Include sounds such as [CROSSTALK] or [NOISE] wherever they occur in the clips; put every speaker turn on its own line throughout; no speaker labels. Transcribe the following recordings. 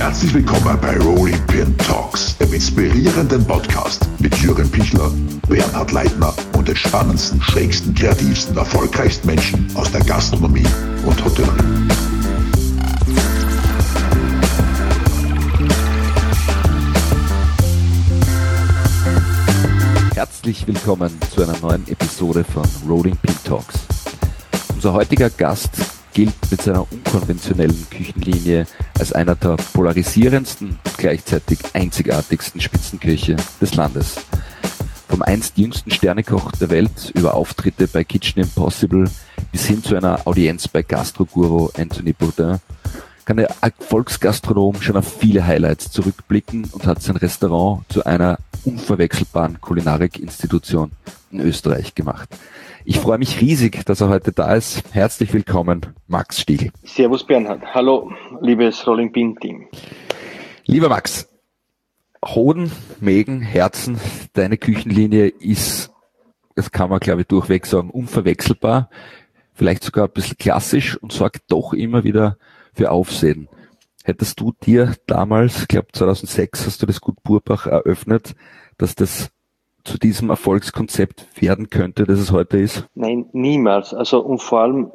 Herzlich willkommen bei Rolling Pin Talks, dem inspirierenden Podcast mit Jürgen Pichler, Bernhard Leitner und den spannendsten, schrägsten, kreativsten, erfolgreichsten Menschen aus der Gastronomie und Hotellerie.
Herzlich willkommen zu einer neuen Episode von Rolling Pin Talks. Unser heutiger Gast gilt mit seiner unkonventionellen Küchenlinie als einer der polarisierendsten, gleichzeitig einzigartigsten Spitzenköche des Landes. Vom einst jüngsten Sternekoch der Welt über Auftritte bei Kitchen Impossible bis hin zu einer Audienz bei Gastroguru Anthony Bourdain kann der Volksgastronom schon auf viele Highlights zurückblicken und hat sein Restaurant zu einer unverwechselbaren Kulinarikinstitution in Österreich gemacht. Ich freue mich riesig, dass er heute da ist. Herzlich willkommen, Max Stiegel.
Servus Bernhard. Hallo, liebes Rolling Pin Team.
Lieber Max, Hoden, Mägen, Herzen, deine Küchenlinie ist, das kann man glaube ich durchweg sagen, unverwechselbar, vielleicht sogar ein bisschen klassisch und sorgt doch immer wieder für Aufsehen. Hättest du dir damals, ich glaube 2006 hast du das Gut Burbach eröffnet, dass das zu diesem Erfolgskonzept werden könnte, das es heute ist?
Nein, niemals. Also und vor allem,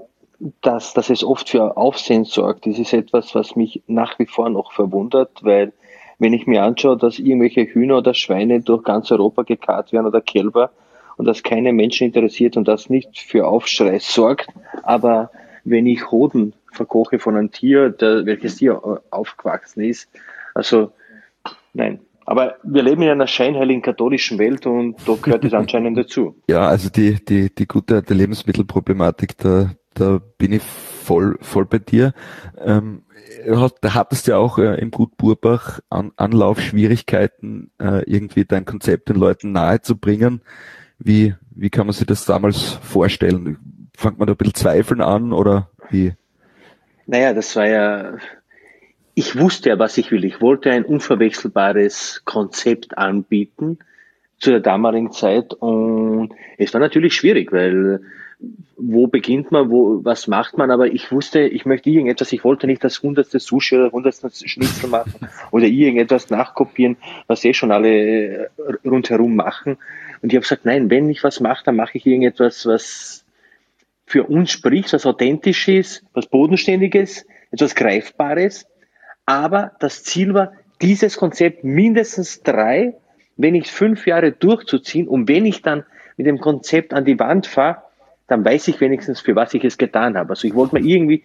dass, dass es oft für Aufsehen sorgt, das ist etwas, was mich nach wie vor noch verwundert, weil wenn ich mir anschaue, dass irgendwelche Hühner oder Schweine durch ganz Europa gekarrt werden oder Kälber und das keine Menschen interessiert und das nicht für Aufschrei sorgt, aber wenn ich Hoden verkoche von einem Tier, der, welches Tier aufgewachsen ist, also nein, aber wir leben in einer scheinheiligen katholischen Welt und da gehört es anscheinend dazu. [LAUGHS]
Ja, also die, die, die gute alte Lebensmittelproblematik, da, da bin ich voll, voll bei dir. Ähm, da hattest du ja auch äh, im Gut Burbach An Anlaufschwierigkeiten, äh, irgendwie dein Konzept den Leuten nahezubringen. Wie, wie kann man sich das damals vorstellen? Fangt man da ein bisschen zweifeln an oder wie?
Naja, das war ja ich wusste ja, was ich will. Ich wollte ein unverwechselbares Konzept anbieten zu der damaligen Zeit und es war natürlich schwierig, weil wo beginnt man, wo, was macht man, aber ich wusste, ich möchte irgendetwas, ich wollte nicht das hundertste Sushi oder hundertste Schnitzel machen oder irgendetwas nachkopieren, was eh schon alle rundherum machen. Und ich habe gesagt, nein, wenn ich was mache, dann mache ich irgendetwas, was für uns spricht, was authentisch ist, was bodenständiges, etwas Greifbares aber das Ziel war, dieses Konzept mindestens drei, wenn nicht fünf Jahre durchzuziehen. Und wenn ich dann mit dem Konzept an die Wand fahre, dann weiß ich wenigstens, für was ich es getan habe. Also ich wollte mir irgendwie,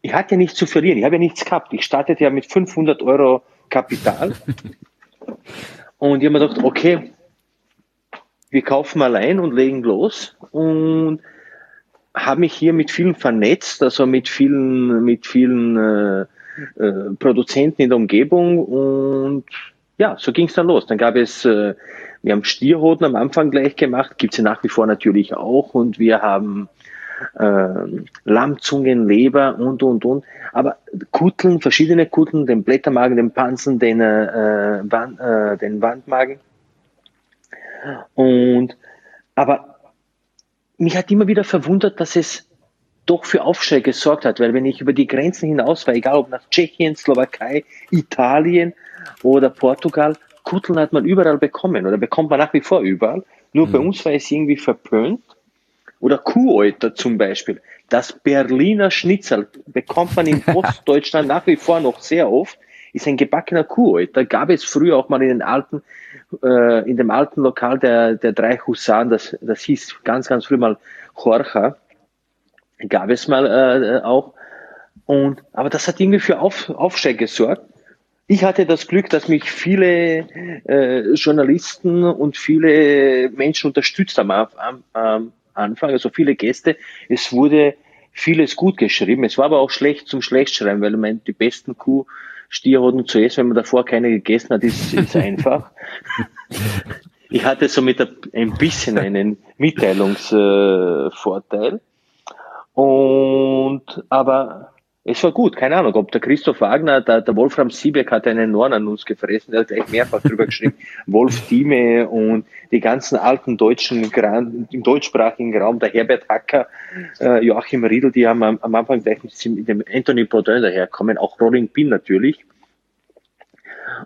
ich hatte ja nichts zu verlieren, ich habe ja nichts gehabt. Ich startete ja mit 500 Euro Kapital. [LAUGHS] Und ich habe mir gedacht, okay, wir kaufen mal ein und legen los. Und habe mich hier mit vielen vernetzt, also mit vielen, mit vielen äh, äh, Produzenten in der Umgebung und ja, so ging es dann los. Dann gab es, äh, wir haben Stierhoden am Anfang gleich gemacht, gibt es ja nach wie vor natürlich auch und wir haben äh, Lammzungen, Leber und und und. Aber Kutteln, verschiedene Kutteln, den Blättermagen, den Panzen, den, äh, Wand, äh, den Wandmagen. Und aber mich hat immer wieder verwundert, dass es doch für Aufschrei gesorgt hat, weil wenn ich über die Grenzen hinaus war, egal ob nach Tschechien, Slowakei, Italien oder Portugal, Kutteln hat man überall bekommen oder bekommt man nach wie vor überall. Nur mhm. bei uns war es irgendwie verpönt. Oder Kuhäuter zum Beispiel. Das Berliner Schnitzel bekommt man in [LAUGHS] Ostdeutschland nach wie vor noch sehr oft. Ist ein gebackener Kuhäuter. Gab es früher auch mal in den alten, äh, in dem alten Lokal der, der drei Husaren, das, das hieß ganz, ganz früh mal Jorcha gab es mal äh, auch. Und, aber das hat irgendwie für Auf, Aufschrei gesorgt. Ich hatte das Glück, dass mich viele äh, Journalisten und viele Menschen unterstützt haben am, am Anfang, also viele Gäste. Es wurde vieles gut geschrieben. Es war aber auch schlecht zum Schlechtschreiben, weil meine, die besten Kuh Stierhoden zu essen, wenn man davor keine gegessen hat, ist, ist [LAUGHS] einfach. ich hatte somit ein bisschen einen Mitteilungsvorteil. Und, aber es war gut, keine Ahnung, ob der Christoph Wagner, der, der Wolfram Siebeck hat einen Norn an uns gefressen, der hat gleich mehrfach drüber geschrieben, [LAUGHS] Wolf Dieme und die ganzen alten deutschen, im deutschsprachigen Raum, der Herbert Hacker, äh, Joachim Riedel, die haben am, am Anfang gleich mit dem Anthony Bourdain daherkommen, auch Rolling Pin natürlich.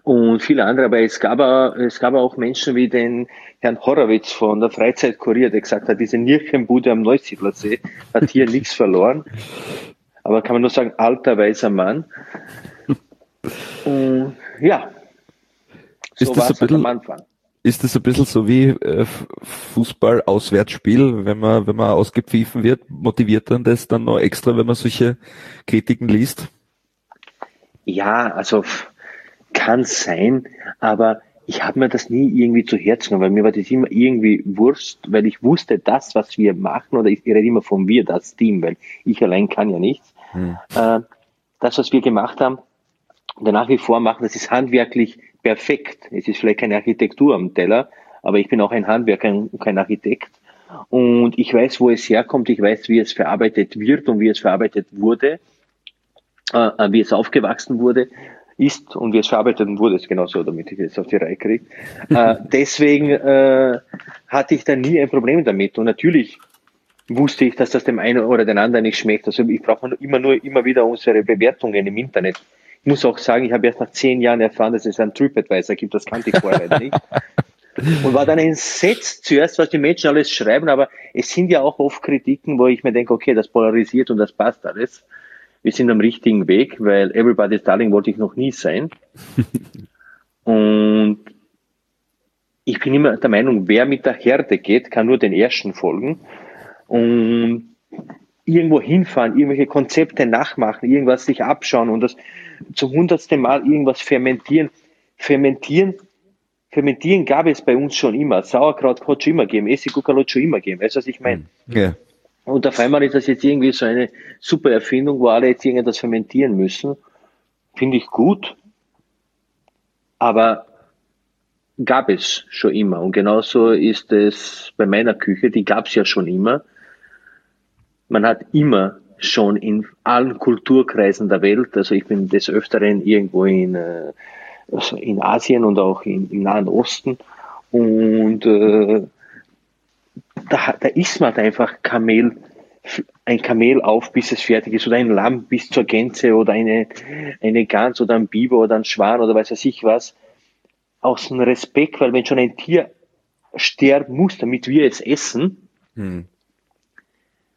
Und viele andere. Aber es gab, auch, es gab auch Menschen wie den Herrn Horowitz von der Freizeitkurier, der gesagt hat, diese Nierchenbude am Neusiedlersee hat hier [LAUGHS] nichts verloren. Aber kann man nur sagen, alter weißer Mann. Und ja,
so ist das ein bisschen, am Anfang. Ist das ein bisschen so wie äh, Fußball-Auswärtsspiel, wenn man, wenn man ausgepfiffen wird, motiviert dann das dann noch extra, wenn man solche Kritiken liest?
Ja, also kann sein, aber ich habe mir das nie irgendwie zu Herzen genommen, weil mir war das immer irgendwie Wurst, weil ich wusste, das, was wir machen, oder ich, rede immer von wir, das Team, weil ich allein kann ja nichts. Hm. Äh, das, was wir gemacht haben, und nach wie vor machen, das ist handwerklich perfekt. Es ist vielleicht keine Architektur am Teller, aber ich bin auch ein Handwerker und kein Architekt. Und ich weiß, wo es herkommt, ich weiß, wie es verarbeitet wird und wie es verarbeitet wurde, äh, wie es aufgewachsen wurde ist und wie es verarbeitet wurde, ist genauso, damit ich es auf die Reihe kriege. [LAUGHS] äh, deswegen äh, hatte ich da nie ein Problem damit. Und natürlich wusste ich, dass das dem einen oder den anderen nicht schmeckt. Also ich brauche immer nur immer wieder unsere Bewertungen im Internet. Ich muss auch sagen, ich habe erst nach zehn Jahren erfahren, dass es einen TripAdvisor gibt, das kannte ich vorher nicht. [LAUGHS] Und war dann entsetzt zuerst, was die Menschen alles schreiben, aber es sind ja auch oft Kritiken, wo ich mir denke, okay, das polarisiert und das passt alles wir sind am richtigen Weg, weil Everybody's Darling wollte ich noch nie sein. [LAUGHS] Und ich bin immer der Meinung, wer mit der Herde geht, kann nur den Ersten folgen. Und irgendwo hinfahren, irgendwelche Konzepte nachmachen, irgendwas sich abschauen und das zum hundertsten Mal irgendwas fermentieren. Fermentieren, fermentieren gab es bei uns schon immer. Sauerkraut hat schon immer gegeben, Essiggurke hat schon immer gegeben. Weißt du, was ich meine? Ja. Und auf einmal ist das jetzt irgendwie so eine super Erfindung, wo alle jetzt irgendetwas fermentieren müssen. Finde ich gut. Aber gab es schon immer. Und genauso ist es bei meiner Küche, die gab es ja schon immer. Man hat immer schon in allen Kulturkreisen der Welt, also ich bin des Öfteren irgendwo in, äh, also in Asien und auch im Nahen Osten und äh, da, da isst man einfach Kamel, ein Kamel auf, bis es fertig ist, oder ein Lamm bis zur Gänze, oder eine, eine Gans, oder ein Biber, oder ein Schwan, oder weiß ich was, aus dem Respekt, weil wenn schon ein Tier sterben muss, damit wir es essen, hm.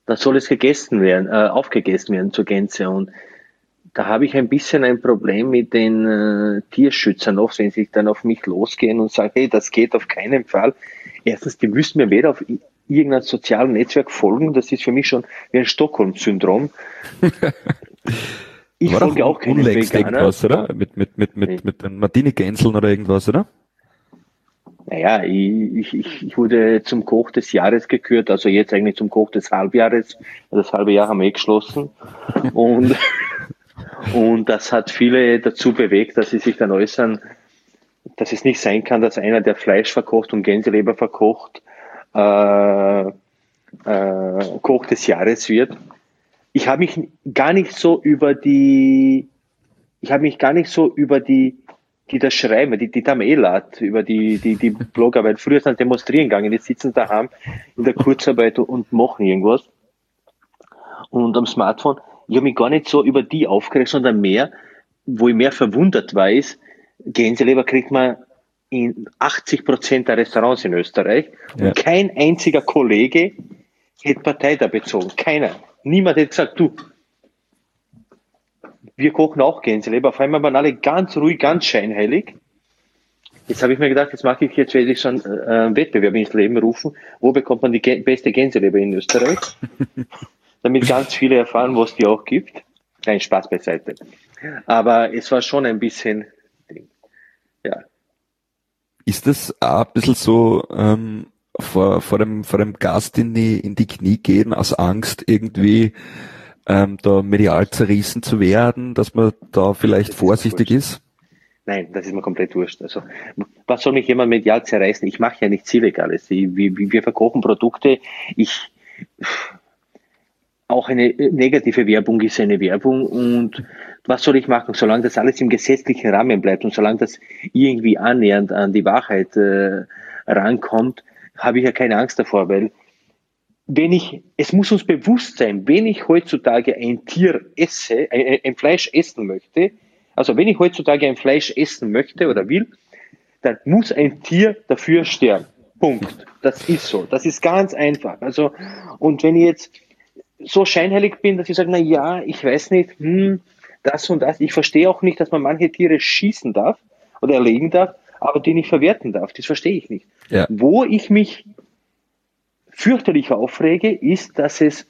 dann soll es gegessen werden, äh, aufgegessen werden zur Gänze. Und da habe ich ein bisschen ein Problem mit den äh, Tierschützern oft, wenn sie dann auf mich losgehen und sagen, hey, das geht auf keinen Fall. Erstens, die müssen mir weder auf irgendein soziales Netzwerk folgen. Das ist für mich schon wie ein Stockholm-Syndrom. [LAUGHS]
Ich War folge auch keinen Veganer. irgendwas, oder? Mit, mit, mit, mit, mit den Martini-Gänseln oder irgendwas, oder?
Naja, ich, ich, ich wurde zum Koch des Jahres gekürt, also jetzt eigentlich zum Koch des Halbjahres. Das halbe Jahr haben wir eh geschlossen. [LAUGHS] Und, und das hat viele dazu bewegt, dass sie sich dann äußern, dass es nicht sein kann, dass einer, der Fleisch verkocht und Gänseleber verkocht, äh, äh, Koch des Jahres wird. Ich habe mich gar nicht so über die, ich habe mich gar nicht so über die, die das schreiben, die, die Tamelat, über die, die, die Blogger, weil früher sind demonstrieren gegangen, jetzt sitzen daheim in der Kurzarbeit und machen irgendwas. Und am Smartphone, ich habe mich gar nicht so über die aufgeregt, sondern mehr, wo ich mehr verwundert war, ist, Gänseleber kriegt man in 80 Prozent der Restaurants in Österreich ja. und kein einziger Kollege hätte Partei da bezogen. Keiner. Niemand hätte gesagt, du, wir kochen auch Gänseleber. Auf einmal waren alle ganz ruhig, ganz scheinheilig. Jetzt habe ich mir gedacht, jetzt mache ich jetzt werde ich schon äh, einen Wettbewerb ins Leben rufen. Wo bekommt man die beste Gänseleber in Österreich? [LAUGHS] Damit ganz viele erfahren, was die auch gibt. Kein Spaß beiseite. Aber es war schon ein bisschen, ja,
ist das auch ein bisschen so ähm, vor, vor, dem, vor dem Gast in die, in die Knie gehen, aus Angst irgendwie ähm, da medial zerrissen zu werden, dass man da vielleicht das vorsichtig ist, ist?
Nein, das ist mir komplett wurscht. Also, was soll mich jemand medial zerreißen? Ich mache ja nichts Illegales. Wir, wir verkochen Produkte. Ich, auch eine negative Werbung ist eine Werbung und was soll ich machen, solange das alles im gesetzlichen Rahmen bleibt und solange das irgendwie annähernd an die Wahrheit äh, rankommt, habe ich ja keine Angst davor, weil wenn ich, es muss uns bewusst sein, wenn ich heutzutage ein Tier esse, ein, ein Fleisch essen möchte, Also wenn ich heutzutage ein Fleisch essen möchte oder will, dann muss ein Tier dafür sterben. Punkt. Das ist so. Das ist ganz einfach. Also, und wenn ich jetzt so scheinheilig bin, dass ich sage, na ja, ich weiß nicht, hm, das und das. Ich verstehe auch nicht, dass man manche Tiere schießen darf oder erlegen darf, aber die nicht verwerten darf. Das verstehe ich nicht. Ja. Wo ich mich fürchterlich aufrege, ist, dass es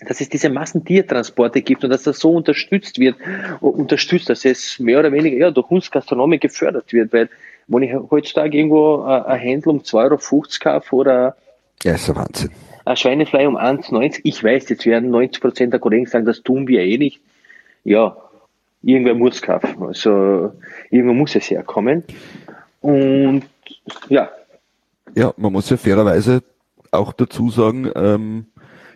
dass es diese Massentiertransporte gibt und dass das so unterstützt wird, unterstützt, dass es mehr oder weniger ja, durch uns Gastronomen gefördert wird, weil wenn ich heutzutage irgendwo ein Händel um 2,50 Euro kaufe oder
ja, ist ein Wahnsinn.
ein Schweinefleisch um 1,90, ich weiß, jetzt werden 90 Prozent der Kollegen sagen, das tun wir eh nicht. Ja, irgendwer muss kaufen. Also irgendwo muss es herkommen. Und ja.
Ja, man muss ja fairerweise auch dazu sagen, ähm,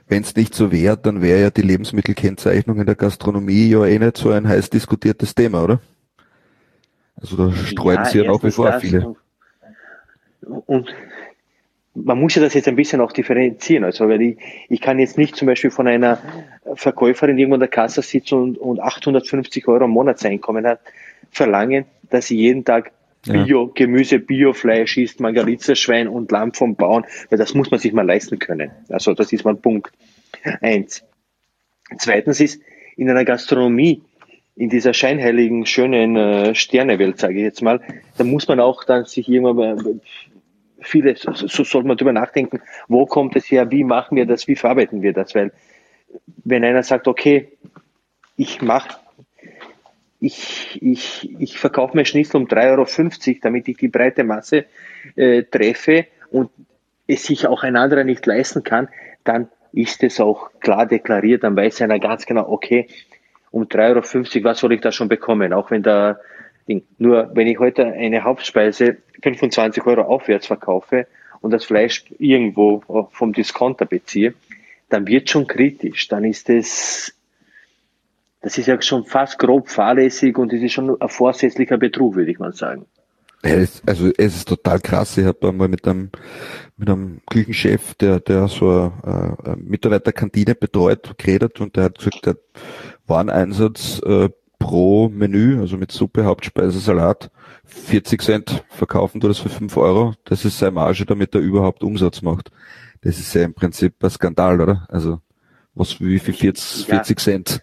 wenn es nicht so wäre, dann wäre ja die Lebensmittelkennzeichnung in der Gastronomie ja eh nicht so ein heiß diskutiertes Thema, oder? Also da streuen ja, sie ja nach wie vor viele.
Und man muss ja das jetzt ein bisschen auch differenzieren. Also, weil ich, ich kann jetzt nicht zum Beispiel von einer Verkäuferin irgendwo in der Kasse sitzen und, und 850 Euro Monatseinkommen hat, verlangen, dass sie jeden Tag Bio, ja. Gemüse, Biofleisch isst, Margaritzenschwein und Lamm vom Bauern, weil das muss man sich mal leisten können. Also das ist mal Punkt eins. Zweitens ist, in einer Gastronomie, in dieser scheinheiligen, schönen äh, Sternewelt, sage ich jetzt mal, da muss man auch dann sich irgendwann äh, viele, so, so soll man drüber nachdenken, wo kommt es her, wie machen wir das, wie verarbeiten wir das, weil wenn einer sagt, okay, ich mache ich, ich, ich verkaufe mir Schnitzel um 3,50 Euro, damit ich die breite Masse äh, treffe und es sich auch ein anderer nicht leisten kann, dann ist es auch klar deklariert, dann weiß einer ganz genau, okay, um 3,50 Euro, was soll ich da schon bekommen? Auch wenn da Ding. Nur wenn ich heute eine Hauptspeise 25 Euro aufwärts verkaufe und das Fleisch irgendwo vom Discounter beziehe, dann wird schon kritisch. Dann ist es das ist ja schon fast grob fahrlässig und es ist schon ein vorsätzlicher Betrug, würde ich mal sagen.
Also es ist total krass. Ich habe einmal mit einem mit einem Küchenchef, der der so eine, eine Mitarbeiterkantine betreut, geredet und der hat gesagt, der Wareneinsatz äh, pro Menü, also mit Suppe, Hauptspeise, Salat, 40 Cent verkaufen du das für 5 Euro. Das ist seine Marge, damit er überhaupt Umsatz macht. Das ist ja im Prinzip ein Skandal, oder? Also was wie viel 40, ja. 40 Cent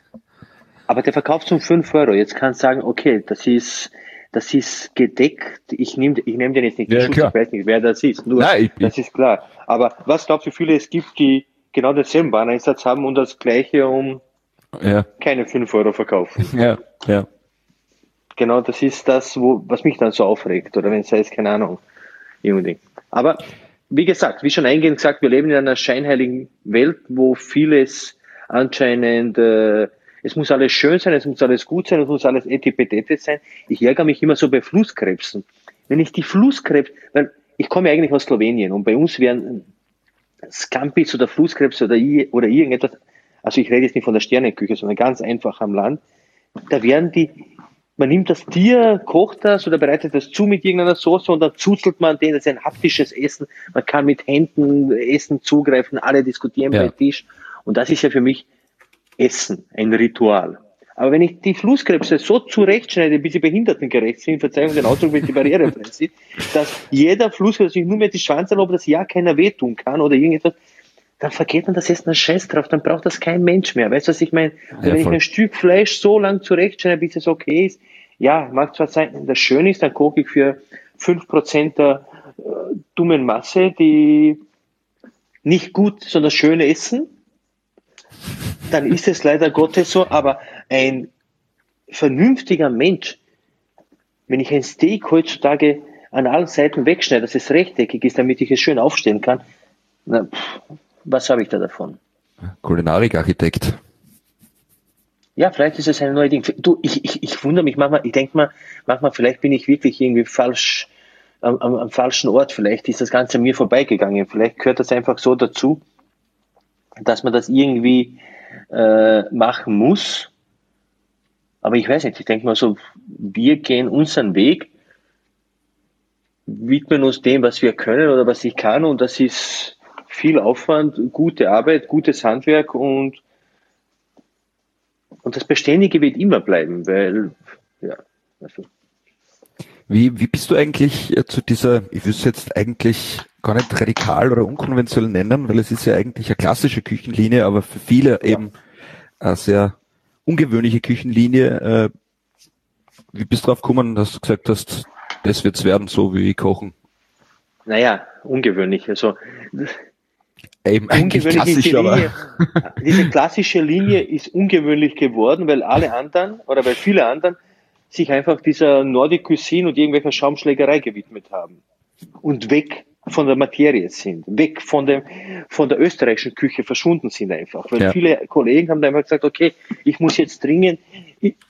aber der verkauft um 5 Euro. Jetzt kannst du sagen, okay, das ist, das ist gedeckt. Ich nehme ich nehm den jetzt nicht
ja, Schutz,
ich weiß nicht, wer das ist. Nur, Nein, ich, das ist klar. Aber was glaubst du, wie viele es gibt, die genau denselben Wareneinsatz haben und das gleiche um ja. keine 5 Euro verkaufen?
Ja, ja.
Genau, das ist das, wo, was mich dann so aufregt. Oder wenn es heißt, keine Ahnung, irgendwie. Aber wie gesagt, wie schon eingehend gesagt, wir leben in einer scheinheiligen Welt, wo vieles anscheinend äh, es muss alles schön sein, es muss alles gut sein, es muss alles etipetete sein. Ich ärgere mich immer so bei Flusskrebsen. Wenn ich die Flusskrebs, weil ich komme eigentlich aus Slowenien und bei uns wären Scampis oder Flusskrebs oder, oder irgendetwas, also ich rede jetzt nicht von der Sternenküche, sondern ganz einfach am Land, da werden die, man nimmt das Tier, kocht das oder bereitet das zu mit irgendeiner Soße und dann zuzelt man den, das ist ein haptisches Essen, man kann mit Händen Essen zugreifen, alle diskutieren ja. bei Tisch und das ist ja für mich Essen, ein Ritual. Aber wenn ich die Flusskrebse so zurechtschneide, bis sie behindertengerecht sind, Verzeihung den Ausdruck, wenn sie barrierefrei [LAUGHS] sind, dass jeder Flusskrebs sich nur mehr die Schwanz erlaubt, dass ja keiner wehtun kann oder irgendetwas, dann vergeht man das Essen einen Scheiß drauf, dann braucht das kein Mensch mehr. Weißt du, was ich meine? Ja, wenn ich ein Stück Fleisch so lang zurechtschneide, bis es okay ist, ja, mag zwar sein, das Schöne ist, dann koche ich für fünf Prozent der äh, dummen Masse, die nicht gut, sondern schöne essen dann ist es leider Gottes so, aber ein vernünftiger Mensch, wenn ich ein Steak heutzutage an allen Seiten wegschneide, dass es rechteckig ist, damit ich es schön aufstellen kann, na, pff, was habe ich da davon?
Kulinarikarchitekt.
Ja, vielleicht ist es ein neues Ding. Du, ich, ich, ich wundere mich manchmal, ich denke mal, manchmal, vielleicht bin ich wirklich irgendwie falsch, am, am, am falschen Ort. Vielleicht ist das Ganze an mir vorbeigegangen. Vielleicht gehört das einfach so dazu, dass man das irgendwie äh, machen muss. Aber ich weiß nicht, ich denke mal so, wir gehen unseren Weg, widmen uns dem, was wir können oder was ich kann und das ist viel Aufwand, gute Arbeit, gutes Handwerk und, und das Beständige wird immer bleiben, weil ja, also.
Wie, wie bist du eigentlich äh, zu dieser, ich würde es jetzt eigentlich gar nicht radikal oder unkonventionell nennen, weil es ist ja eigentlich eine klassische Küchenlinie, aber für viele ja. eben eine sehr ungewöhnliche Küchenlinie. Äh, wie bist du drauf gekommen, dass du gesagt hast, das wird's werden, so wie kochen?
Naja, ungewöhnlich. Also
Eben eigentlich klassisch,
Linie, [LAUGHS] diese klassische Linie ist ungewöhnlich geworden, weil alle anderen oder weil viele anderen sich einfach dieser Nordic Cuisine und irgendwelcher Schaumschlägerei gewidmet haben und weg von der Materie sind, weg von dem, von der österreichischen Küche verschwunden sind einfach. Weil ja. viele Kollegen haben dann einfach gesagt, okay, ich muss jetzt dringend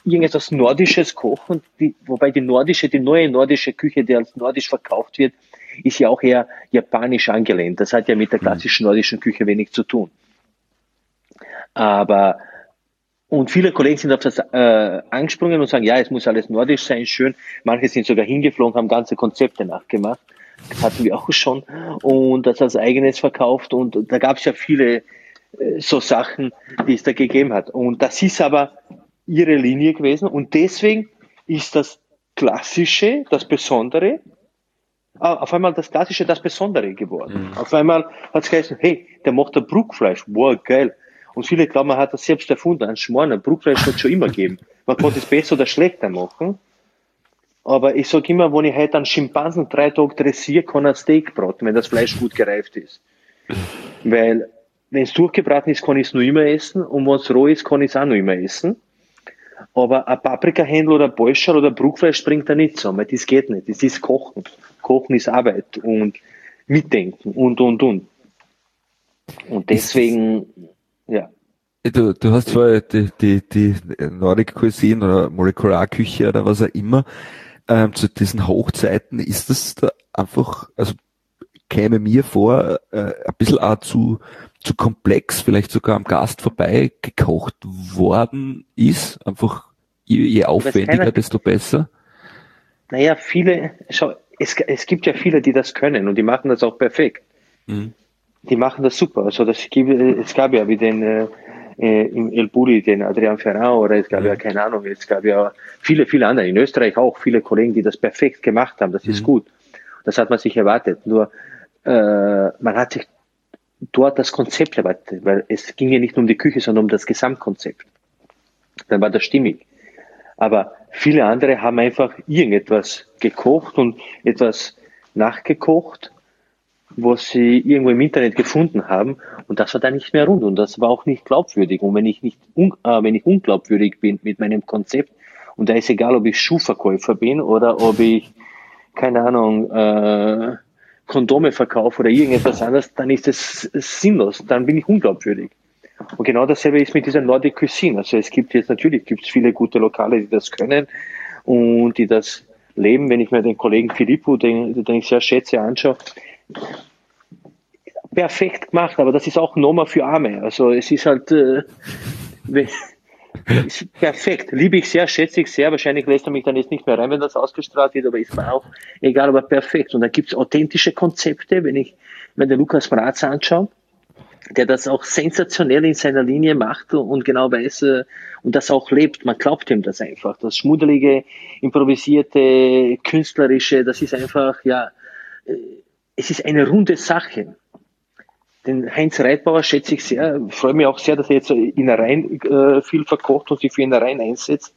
irgendetwas Nordisches kochen, die, wobei die nordische, die neue nordische Küche, die als nordisch verkauft wird, ist ja auch eher japanisch angelehnt. Das hat ja mit der mhm. klassischen nordischen Küche wenig zu tun. Aber und viele Kollegen sind auf das äh, angesprungen und sagen, ja, es muss alles nordisch sein, schön. Manche sind sogar hingeflogen, haben ganze Konzepte nachgemacht. Das hatten wir auch schon. Und das als eigenes verkauft. Und da gab es ja viele äh, so Sachen, die es da gegeben hat. Und das ist aber ihre Linie gewesen. Und deswegen ist das Klassische, das Besondere, Ah, auf einmal das Klassische, das Besondere geworden. Mhm. Auf einmal hat es geheißen, hey, der macht ein Bruckfleisch, wow, geil. Und viele glauben, man hat das selbst erfunden, ein Schmarrn, ein Bruckfleisch hat es schon immer gegeben. [LAUGHS] Man konnte es besser oder schlechter machen. Aber ich sage immer, wenn ich heute einen Schimpansen drei Tage dressiere, kann er Steak braten, wenn das Fleisch gut gereift ist. Weil, wenn es durchgebraten ist, kann ich es nur immer essen und wenn es roh ist, kann ich es auch nur immer essen. Aber ein Paprikahändler oder ein Bolscher oder Bruckfleisch bringt er nicht zusammen. Das geht nicht. Das ist Kochen. Kochen ist Arbeit und Mitdenken und, und, und. Und deswegen, ja.
Du, du hast vorher die, die, die Nordic Cuisine oder Molekularküche oder was auch immer, ähm, zu diesen Hochzeiten, ist das da einfach, also käme mir vor, äh, ein bisschen auch zu, zu komplex, vielleicht sogar am Gast vorbei gekocht worden ist. Einfach je, je aufwendiger, desto besser.
Naja, viele, schau, es, es gibt ja viele, die das können und die machen das auch perfekt. Mhm. Die machen das super. Also das gibt, es gab ja wie den äh, äh im El Buri, den Adrian Ferrand oder es gab mhm. ja keine Ahnung, es gab ja viele, viele andere, in Österreich auch viele Kollegen, die das perfekt gemacht haben. Das ist mhm. gut. Das hat man sich erwartet. Nur äh, man hat sich dort das Konzept erwartet, weil es ging ja nicht um die Küche, sondern um das Gesamtkonzept. Dann war das stimmig. Aber viele andere haben einfach irgendetwas gekocht und etwas nachgekocht, was sie irgendwo im Internet gefunden haben. Und das war dann nicht mehr rund. Und das war auch nicht glaubwürdig. Und wenn ich nicht un, äh, wenn ich unglaubwürdig bin mit meinem Konzept und da ist egal, ob ich Schuhverkäufer bin oder ob ich keine Ahnung äh, Kondome verkaufe oder irgendetwas anderes, dann ist es sinnlos, dann bin ich unglaubwürdig. Und genau dasselbe ist mit dieser Nordic Cuisine. Also es gibt jetzt natürlich gibt es viele gute Lokale, die das können und die das leben. Wenn ich mir den Kollegen Filippo, den, den ich sehr schätze, anschaue, perfekt gemacht, aber das ist auch Noma für Arme. Also es ist halt äh, ist perfekt. Liebe ich sehr, schätze ich sehr. Wahrscheinlich lässt er mich dann jetzt nicht mehr rein, wenn das ausgestrahlt wird, aber ist mir auch egal, aber perfekt. Und da gibt es authentische Konzepte, wenn ich mir den Lukas Bratz anschaue, der das auch sensationell in seiner Linie macht und genau weiß äh, und das auch lebt. Man glaubt ihm das einfach. Das schmuddelige, improvisierte, künstlerische, das ist einfach, ja, äh, es ist eine runde Sache. Den Heinz Reitbauer schätze ich sehr, freue mich auch sehr, dass er jetzt Innereien äh, viel verkocht und sich für Innereien einsetzt.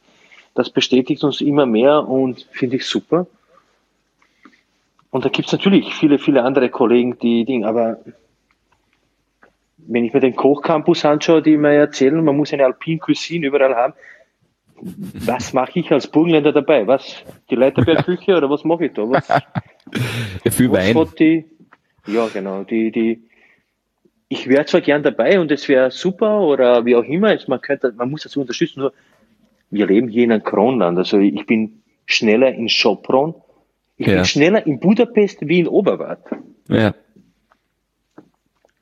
Das bestätigt uns immer mehr und finde ich super. Und da gibt es natürlich viele, viele andere Kollegen, die Dinge, aber wenn ich mir den Kochcampus anschaue, die mir erzählen, man muss eine Alpine Cuisine überall haben, was mache ich als Burgenländer dabei? Was? Die Leiterbergküche oder was mache ich da? Was,
ja, viel was Wein.
Die, ja, genau. Die, die, ich wäre zwar gern dabei und es wäre super oder wie auch immer, man könnte, man muss das unterstützen, nur wir leben hier in einem Kronland. Also ich bin schneller in Sopron, ich ja. bin schneller in Budapest wie in Oberwart.
Ja.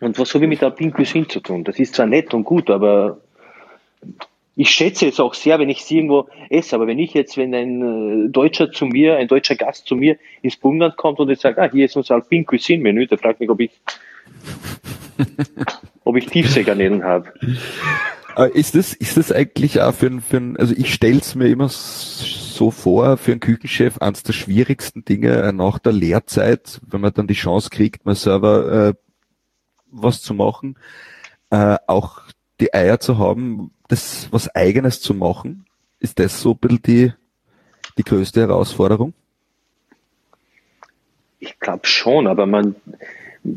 Und was habe ich mit der Alpine Cuisine zu tun? Das ist zwar nett und gut, aber ich schätze es auch sehr, wenn ich sie irgendwo esse. Aber wenn ich jetzt, wenn ein äh, Deutscher zu mir, ein deutscher Gast zu mir ins Burgenland kommt und jetzt sagt, ah, hier ist unser Alpine Cuisine Menü, der fragt mich, ob ich, [LAUGHS] ob ich Tiefseegarnelen habe.
Ist das, ist das eigentlich auch für ein, für ein also ich stell's mir immer so vor, für einen Küchenchef eines der schwierigsten Dinge äh, nach der Lehrzeit, wenn man dann die Chance kriegt, mal selber äh, was zu machen, äh, auch die Eier zu haben, das was eigenes zu machen? Ist das so ein bisschen die, die größte Herausforderung?
Ich glaube schon, aber man,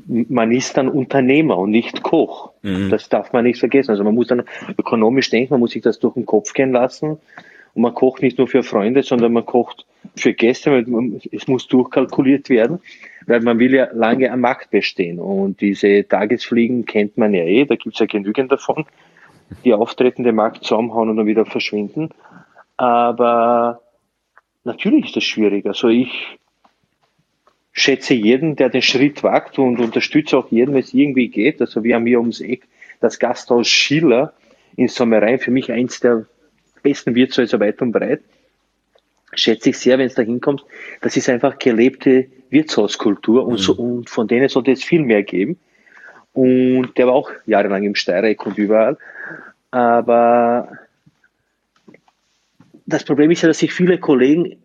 man ist dann Unternehmer und nicht Koch. Mhm. Das darf man nicht vergessen. Also man muss dann ökonomisch denken, man muss sich das durch den Kopf gehen lassen. Und man kocht nicht nur für Freunde, sondern man kocht für Gäste. Es muss durchkalkuliert werden, weil man will ja lange am Markt bestehen. Und diese Tagesfliegen kennt man ja eh, da gibt's ja genügend davon, die auftreten, den Markt zusammenhauen und dann wieder verschwinden. Aber natürlich ist das schwierig. Also ich schätze jeden, der den Schritt wagt und unterstütze auch jeden, wenn es irgendwie geht. Also wir haben hier ums Eck das Gasthaus Schiller in Sommerein, für mich eins der besten Wirtshäuser weit und breit. Schätze ich sehr, wenn es da hinkommt. Das ist einfach gelebte Wirtshauskultur und, so, mhm. und von denen sollte es viel mehr geben. Und der war auch jahrelang im Steireck und überall. Aber das Problem ist ja, dass sich viele Kollegen,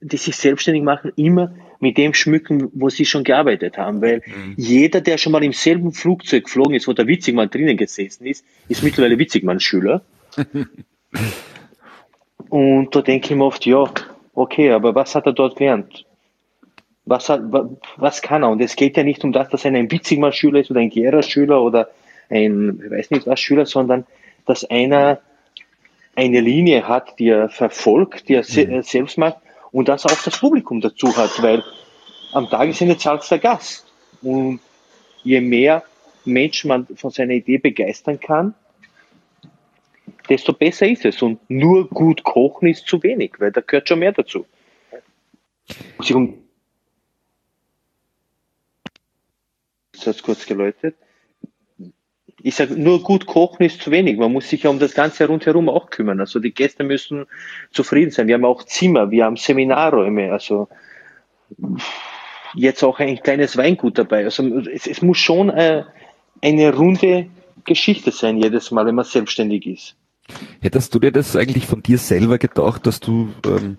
die sich selbstständig machen, immer mit dem schmücken, wo sie schon gearbeitet haben. Weil mhm. jeder, der schon mal im selben Flugzeug geflogen ist, wo der Witzigmann drinnen gesessen ist, ist mittlerweile Witzigmann-Schüler. [LAUGHS] Und da denke ich mir oft, ja, okay, aber was hat er dort gelernt? Was, hat, was kann er? Und es geht ja nicht um das, dass er ein Witzigmann-Schüler ist oder ein Gera-Schüler oder ein, ich weiß nicht was Schüler, sondern dass einer eine Linie hat, die er verfolgt, die er mhm. selbst macht und dass er auch das Publikum dazu hat, weil am Tagesende zahlt der Gast. Und je mehr Menschen man von seiner Idee begeistern kann, desto besser ist es. Und nur gut kochen ist zu wenig, weil da gehört schon mehr dazu. Das hat kurz geläutet. Ich sage, nur gut kochen ist zu wenig. Man muss sich ja um das Ganze rundherum auch kümmern. Also die Gäste müssen zufrieden sein. Wir haben auch Zimmer, wir haben Seminarräume, also jetzt auch ein kleines Weingut dabei. Also es, es muss schon äh, eine runde Geschichte sein, jedes Mal, wenn man selbstständig ist.
Hättest du dir das eigentlich von dir selber gedacht, dass du ähm,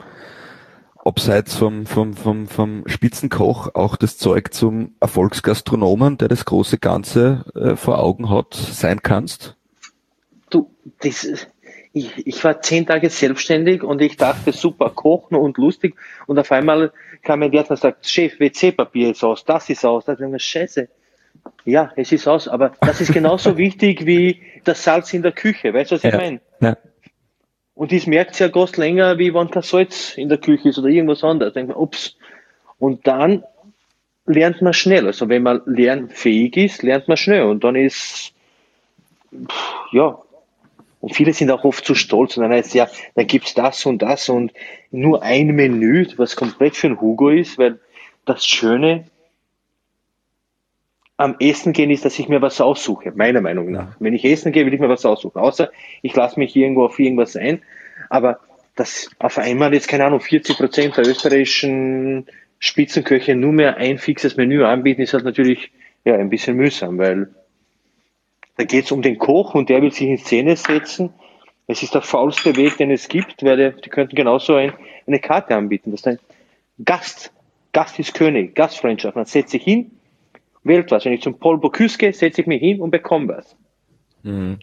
abseits vom, vom, vom, vom Spitzenkoch auch das Zeug zum Erfolgsgastronomen, der das große Ganze äh, vor Augen hat, sein kannst?
Du, das, ich, ich war zehn Tage selbstständig und ich dachte, super, kochen und lustig. Und auf einmal kam mir der und sagt, Chef, WC-Papier ist aus, das ist aus. Da dachte ich mir, scheiße, ja, es ist aus, aber das ist genauso [LAUGHS] wichtig wie das Salz in der Küche. Weißt du, was ich ja, meine? Ja. Und das merkt ja Gast länger, wie wenn kein Salz in der Küche ist oder irgendwas anderes. Denkt man, ups. Und dann lernt man schnell. Also wenn man lernfähig ist, lernt man schnell. Und dann ist, ja, und viele sind auch oft zu stolz und dann heißt ja, dann gibt's das und das und nur ein Menü, was komplett für ein Hugo ist, weil das Schöne am Essen gehen ist, dass ich mir was aussuche, meiner Meinung nach. Wenn ich essen gehe, will ich mir was aussuchen. Außer ich lasse mich irgendwo auf irgendwas ein. Aber dass auf einmal jetzt, keine Ahnung, 40 Prozent der österreichischen Spitzenköche nur mehr ein fixes Menü anbieten, ist halt natürlich ja ein bisschen mühsam, weil da geht es um den Koch und der will sich in Szene setzen. Es ist der faulste Weg, den es gibt, weil die, die könnten genauso ein, eine Karte anbieten. Das ist ein Gast. Gast ist König, Gastfreundschaft. Man setzt sich hin, wählt was. Wenn ich zum Paul Bocuse gehe, setze ich mich hin und bekomme was. Mhm.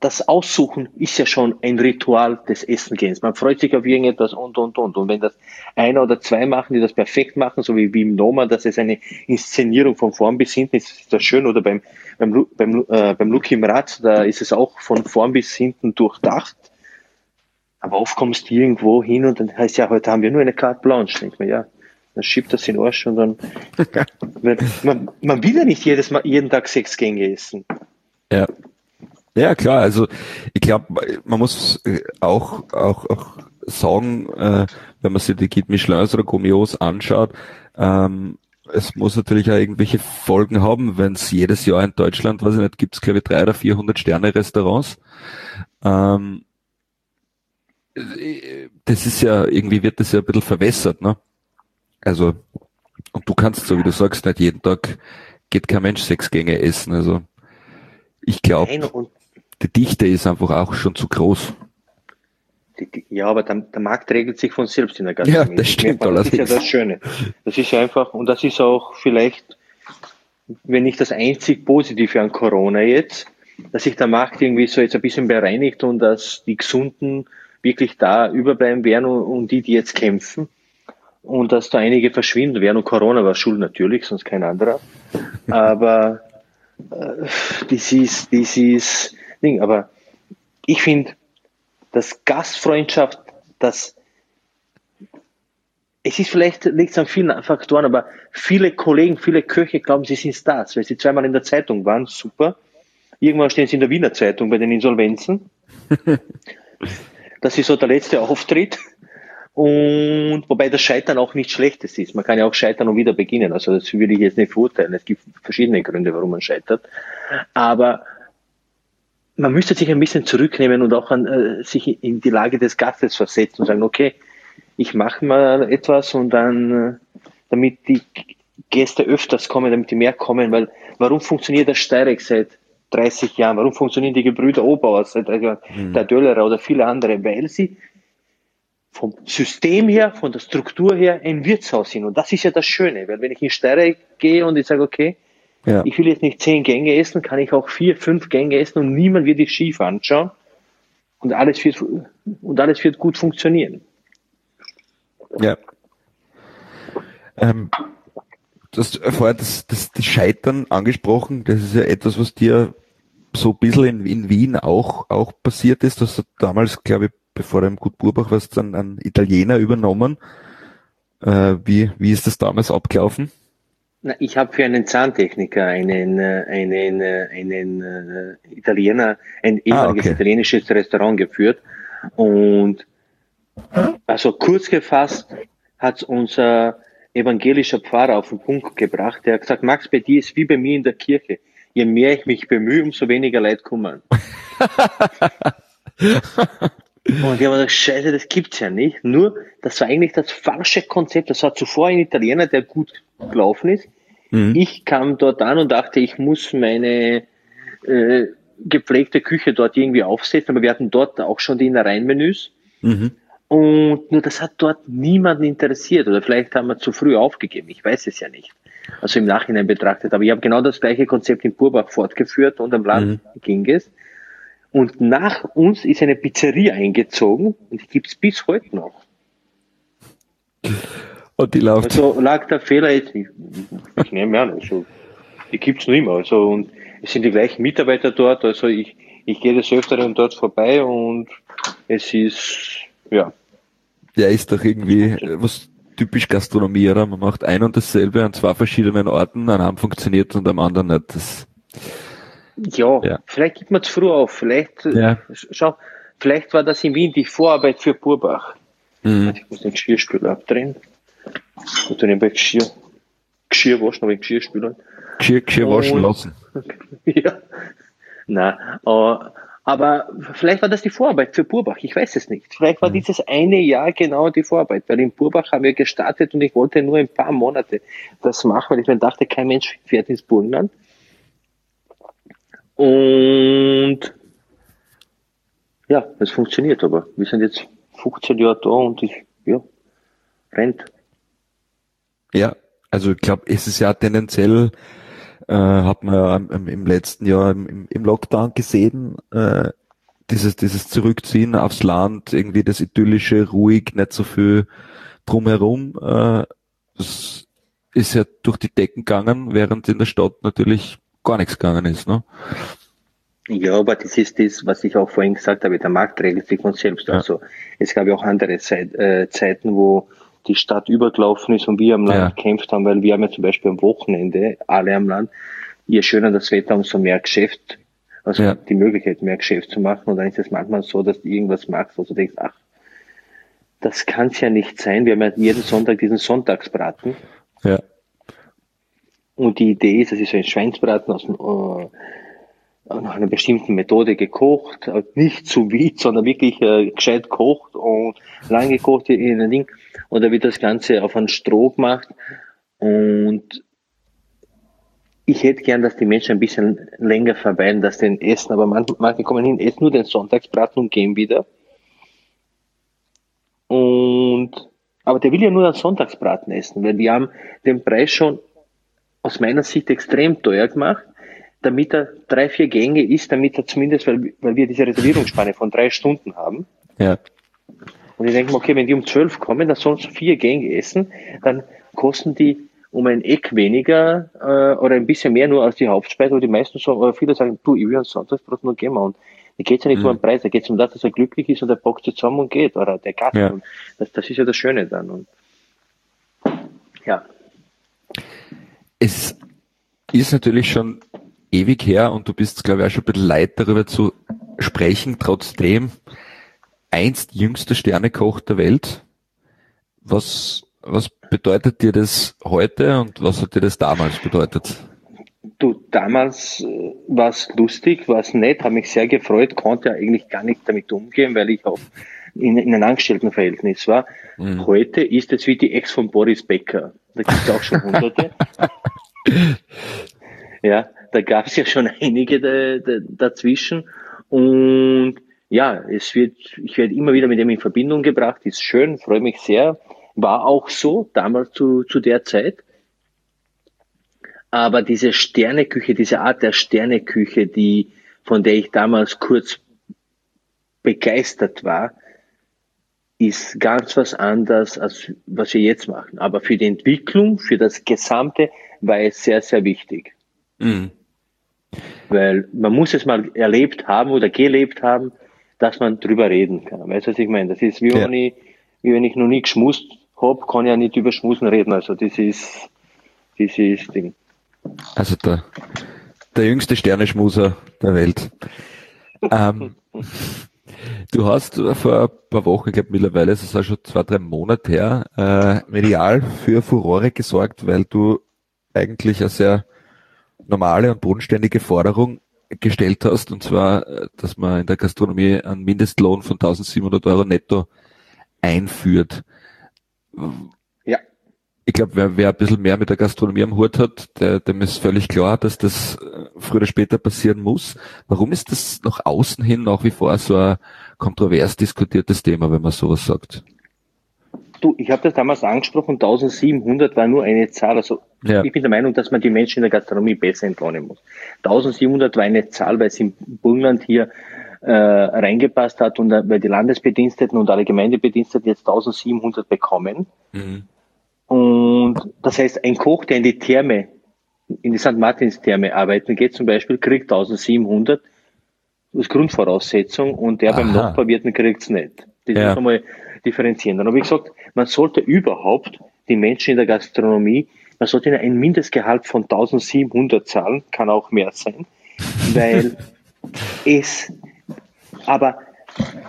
Das Aussuchen ist ja schon ein Ritual des Essengehens. Man freut sich auf irgendetwas und, und, und. Und wenn das einer oder zwei machen, die das perfekt machen, so wie Wim Noma, das ist eine Inszenierung von vorn bis hinten, ist das schön. Oder beim, beim, beim, äh, beim Luki im Rad, da ist es auch von vorn bis hinten durchdacht. Aber oft kommst du irgendwo hin und dann heißt ja, heute haben wir nur eine Carte Blanche. Denkt man, ja, dann schiebt das in den Arsch und dann. man, man will ja nicht jedes Mal, jeden Tag sechs Gänge essen.
Ja. Ja, klar, also ich glaube, man muss äh, auch, auch, auch sagen, äh, wenn man sich die Guide Michelin oder Gourmets anschaut, ähm, es muss natürlich auch irgendwelche Folgen haben, wenn es jedes Jahr in Deutschland, weiß ich nicht, gibt es glaube ich drei oder vierhundert Sterne Restaurants. Ähm, äh, das ist ja, irgendwie wird das ja ein bisschen verwässert, ne? Also, und du kannst, so wie du sagst, nicht jeden Tag geht kein Mensch sechs Gänge essen. Also, ich glaube, die Dichte ist einfach auch schon zu groß.
Ja, aber der, der, Markt regelt sich von selbst in der Gastronomie.
Ja, das stimmt
das ist ja das Schöne. Das ist einfach, und das ist auch vielleicht, wenn nicht das einzig Positive an Corona jetzt, dass sich der Markt irgendwie so jetzt ein bisschen bereinigt und dass die Gesunden wirklich da überbleiben werden und die, die jetzt kämpfen und dass da einige verschwinden werden und Corona war schuld natürlich, sonst kein anderer. Aber äh, das ist, das ist Ding. Aber ich finde, dass Gastfreundschaft, das es ist vielleicht, liegt es an vielen Faktoren, aber viele Kollegen, viele Köche glauben, sie sind Stars, weil sie zweimal in der Zeitung waren, super. Irgendwann stehen sie in der Wiener Zeitung bei den Insolvenzen. [LAUGHS] das ist so der letzte Auftritt. Und wobei das Scheitern auch nichts Schlechtes ist. Man kann ja auch scheitern und wieder beginnen. Also das würde ich jetzt nicht verurteilen. Es gibt verschiedene Gründe, warum man scheitert. Aber man müsste sich ein bisschen zurücknehmen und auch an, äh, sich in die Lage des Gastes versetzen und sagen, okay, ich mache mal etwas und dann, äh, damit die Gäste öfters kommen, damit die mehr kommen, weil warum funktioniert das Steyrek seit 30 Jahren? Warum funktionieren die Gebrüder Obauer seit 30 Jahren, mhm. der Döllerer oder viele andere? Weil sie vom System her, von der Struktur her ein Wirtshaus sind. Und das ist ja das Schöne, weil wenn ich in Steyrek gehe und ich sage, okay, ja. Ich will jetzt nicht zehn Gänge essen, kann ich auch vier, fünf Gänge essen und niemand wird dich schief anschauen. Und alles wird, und alles wird gut funktionieren.
Ja. Ähm, du hast vorher das, das, das Scheitern angesprochen. Das ist ja etwas, was dir so ein bisschen in, in Wien auch, auch passiert ist. Du hast damals, glaube ich, bevor im Gut Burbach warst, dann einen Italiener übernommen. Äh, wie, wie ist das damals abgelaufen?
Na, ich habe für einen Zahntechniker einen, äh, einen, äh, einen äh, Italiener, ein ah, ehemaliges ah, okay. italienisches Restaurant geführt. Und also kurz gefasst hat unser evangelischer Pfarrer auf den Punkt gebracht. Der hat gesagt, Max, bei dir ist wie bei mir in der Kirche. Je mehr ich mich bemühe, umso weniger Leid kommen. [LAUGHS] Und ich habe gesagt, scheiße, das gibt's ja nicht. Nur, das war eigentlich das falsche Konzept. Das war zuvor ein Italiener, der gut gelaufen ist. Mhm. Ich kam dort an und dachte, ich muss meine äh, gepflegte Küche dort irgendwie aufsetzen, aber wir hatten dort auch schon die Innereienmenüs. Mhm. Und nur das hat dort niemanden interessiert oder vielleicht haben wir zu früh aufgegeben. Ich weiß es ja nicht. Also im Nachhinein betrachtet. Aber ich habe genau das gleiche Konzept in Purbach fortgeführt und am Land mhm. ging es. Und nach uns ist eine Pizzeria eingezogen und die gibt's bis heute noch.
Und die läuft.
Also lag der Fehler jetzt, ich, ich nehme an, also die gibt's noch immer. Also und es sind die gleichen Mitarbeiter dort, also ich, ich gehe des Öfteren dort vorbei und es ist, ja.
Der ist doch irgendwie was typisch Gastronomie, oder? Man macht ein und dasselbe an zwei verschiedenen Orten, an einem funktioniert und am anderen nicht. Das
ja, ja, vielleicht gibt man zu früh auf. Vielleicht, ja. schau, vielleicht war das in Wien die Vorarbeit für Burbach. Mhm. Ich muss den Geschirrspüler abdrehen. Und dann nebenbei Geschirr, Geschirr waschen, aber Geschirrspüler.
Geschirr, Geschirr waschen lassen. [LAUGHS]
ja. Nein, uh, aber vielleicht war das die Vorarbeit für Burbach, ich weiß es nicht. Vielleicht war mhm. dieses eine Jahr genau die Vorarbeit, weil in Burbach haben wir gestartet und ich wollte nur ein paar Monate das machen, weil ich mir dachte, kein Mensch fährt ins Burgenland. Und ja, es funktioniert aber. Wir sind jetzt 15 Jahre da und ich, ja, rennt.
Ja, also ich glaube, es ist ja tendenziell, äh, hat man ja im, im letzten Jahr im, im, Lockdown gesehen, äh, dieses, dieses Zurückziehen aufs Land, irgendwie das idyllische, ruhig, nicht so viel drumherum. Äh, das ist ja durch die Decken gegangen, während in der Stadt natürlich gar nichts gegangen ist. Ne?
Ja, aber das ist das, was ich auch vorhin gesagt habe, der Markt regelt sich von selbst. Ja. Also es gab ja auch andere Zeit, äh, Zeiten, wo die Stadt übergelaufen ist und wir am Land ja. gekämpft haben, weil wir haben ja zum Beispiel am Wochenende, alle am Land, je schöner das Wetter, umso mehr Geschäft, also ja. die Möglichkeit, mehr Geschäft zu machen. Und dann ist es manchmal so, dass du irgendwas machst, wo du denkst, ach, das kann es ja nicht sein. Wir haben ja jeden Sonntag diesen Sonntagsbraten. Ja. Und die Idee ist, das ist ein Schweinsbraten aus äh, nach einer bestimmten Methode gekocht, nicht zu weit, sondern wirklich äh, gescheit gekocht und lang gekocht in ein Ding. Und da wird das Ganze auf einen Stroh gemacht. Und ich hätte gern, dass die Menschen ein bisschen länger verweilen, dass den essen, aber manche, manche kommen hin, essen nur den Sonntagsbraten und gehen wieder. Aber der will ja nur einen Sonntagsbraten essen, weil wir haben den Preis schon aus meiner Sicht extrem teuer gemacht, damit er drei, vier Gänge isst, damit er zumindest, weil, weil wir diese Reservierungsspanne von drei Stunden haben.
Ja.
Und ich denke mir, okay, wenn die um zwölf kommen, dann sollen sie vier Gänge essen, dann kosten die um ein Eck weniger äh, oder ein bisschen mehr nur als die Hauptspeise, wo die meisten sagen, oder viele sagen, du, ich will ein Sonntagsbrot nur geben. Und da geht es ja nicht mhm. um den Preis, da geht es um das, dass er glücklich ist und er packt sich zusammen und geht, oder der Gast. Ja. Das, das ist ja das Schöne dann. Und, ja.
Es ist natürlich schon ewig her und du bist, glaube ich, auch schon ein bisschen leid darüber zu sprechen. Trotzdem, einst jüngster Sternekoch der Welt. Was, was bedeutet dir das heute und was hat dir das damals bedeutet?
Du, damals äh, war es lustig, war es nett, habe mich sehr gefreut, konnte eigentlich gar nicht damit umgehen, weil ich auch in, in einem Angestelltenverhältnis war. Mhm. Heute ist es wie die Ex von Boris Becker. Da gibt es auch schon hunderte. [LAUGHS] ja, da gab es ja schon einige da, da, dazwischen. Und ja, es wird, ich werde immer wieder mit dem in Verbindung gebracht, ist schön, freue mich sehr. War auch so, damals zu, zu der Zeit. Aber diese Sterneküche, diese Art der Sterneküche, die, von der ich damals kurz begeistert war, ist ganz was anderes, als was wir jetzt machen. Aber für die Entwicklung, für das Gesamte war es sehr, sehr wichtig. Mhm. Weil man muss es mal erlebt haben oder gelebt haben, dass man drüber reden kann. Weißt du, was ich meine? Das ist wie, ja. wenn, ich, wie wenn ich noch nie geschmust habe, kann ich ja nicht über Schmusen reden. Also das ist dieses Ding.
Also der, der jüngste Sterneschmuser der Welt. [LAUGHS] ähm, du hast vor ein paar Wochen, ich glaube mittlerweile, es ist auch schon zwei, drei Monate her, äh, medial für Furore gesorgt, weil du eigentlich eine sehr normale und bodenständige Forderung gestellt hast, und zwar, äh, dass man in der Gastronomie einen Mindestlohn von 1700 Euro netto einführt. Ich glaube, wer, wer ein bisschen mehr mit der Gastronomie am Hut hat, der, dem ist völlig klar, dass das äh, früher oder später passieren muss. Warum ist das nach außen hin nach wie vor so ein kontrovers diskutiertes Thema, wenn man sowas sagt?
Du, ich habe das damals angesprochen, 1700 war nur eine Zahl. Also ja. ich bin der Meinung, dass man die Menschen in der Gastronomie besser entlohnen muss. 1700 war eine Zahl, weil es im Burgenland hier äh, reingepasst hat und äh, weil die Landesbediensteten und alle Gemeindebediensteten jetzt 1700 bekommen. Mhm. Und das heißt, ein Koch, der in die Therme, in die St. Martins Therme arbeiten geht zum Beispiel, kriegt 1700 als Grundvoraussetzung und der Aha. beim Nachbarwirten kriegt's nicht. Das ja. ist einmal differenzieren. Dann habe ich gesagt, man sollte überhaupt die Menschen in der Gastronomie, man sollte ihnen ein Mindestgehalt von 1700 zahlen, kann auch mehr sein, [LAUGHS] weil es, aber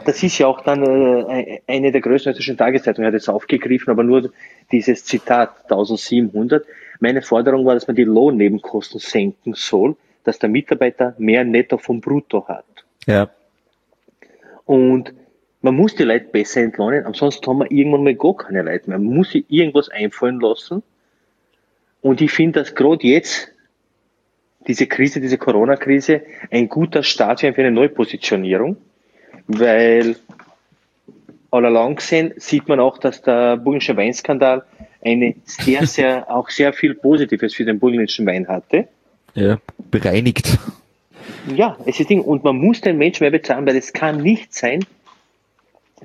das ist ja auch dann äh, eine der größten österreichischen Tageszeitungen hat es aufgegriffen, aber nur dieses Zitat 1700. Meine Forderung war, dass man die Lohnnebenkosten senken soll, dass der Mitarbeiter mehr Netto vom Brutto hat.
Ja.
Und man muss die Leute besser entlohnen, ansonsten haben wir irgendwann mal gar keine Leute mehr. Man muss sich irgendwas einfallen lassen. Und ich finde, dass gerade jetzt diese Krise, diese Corona-Krise ein guter Start für eine Neupositionierung, weil allalong gesehen sieht man auch, dass der burgenländische Weinskandal eine sehr, sehr, auch sehr viel Positives für den burgenländischen Wein hatte.
Ja, bereinigt.
Ja, es ist Ding. Und man muss den Menschen mehr bezahlen, weil es kann nicht sein,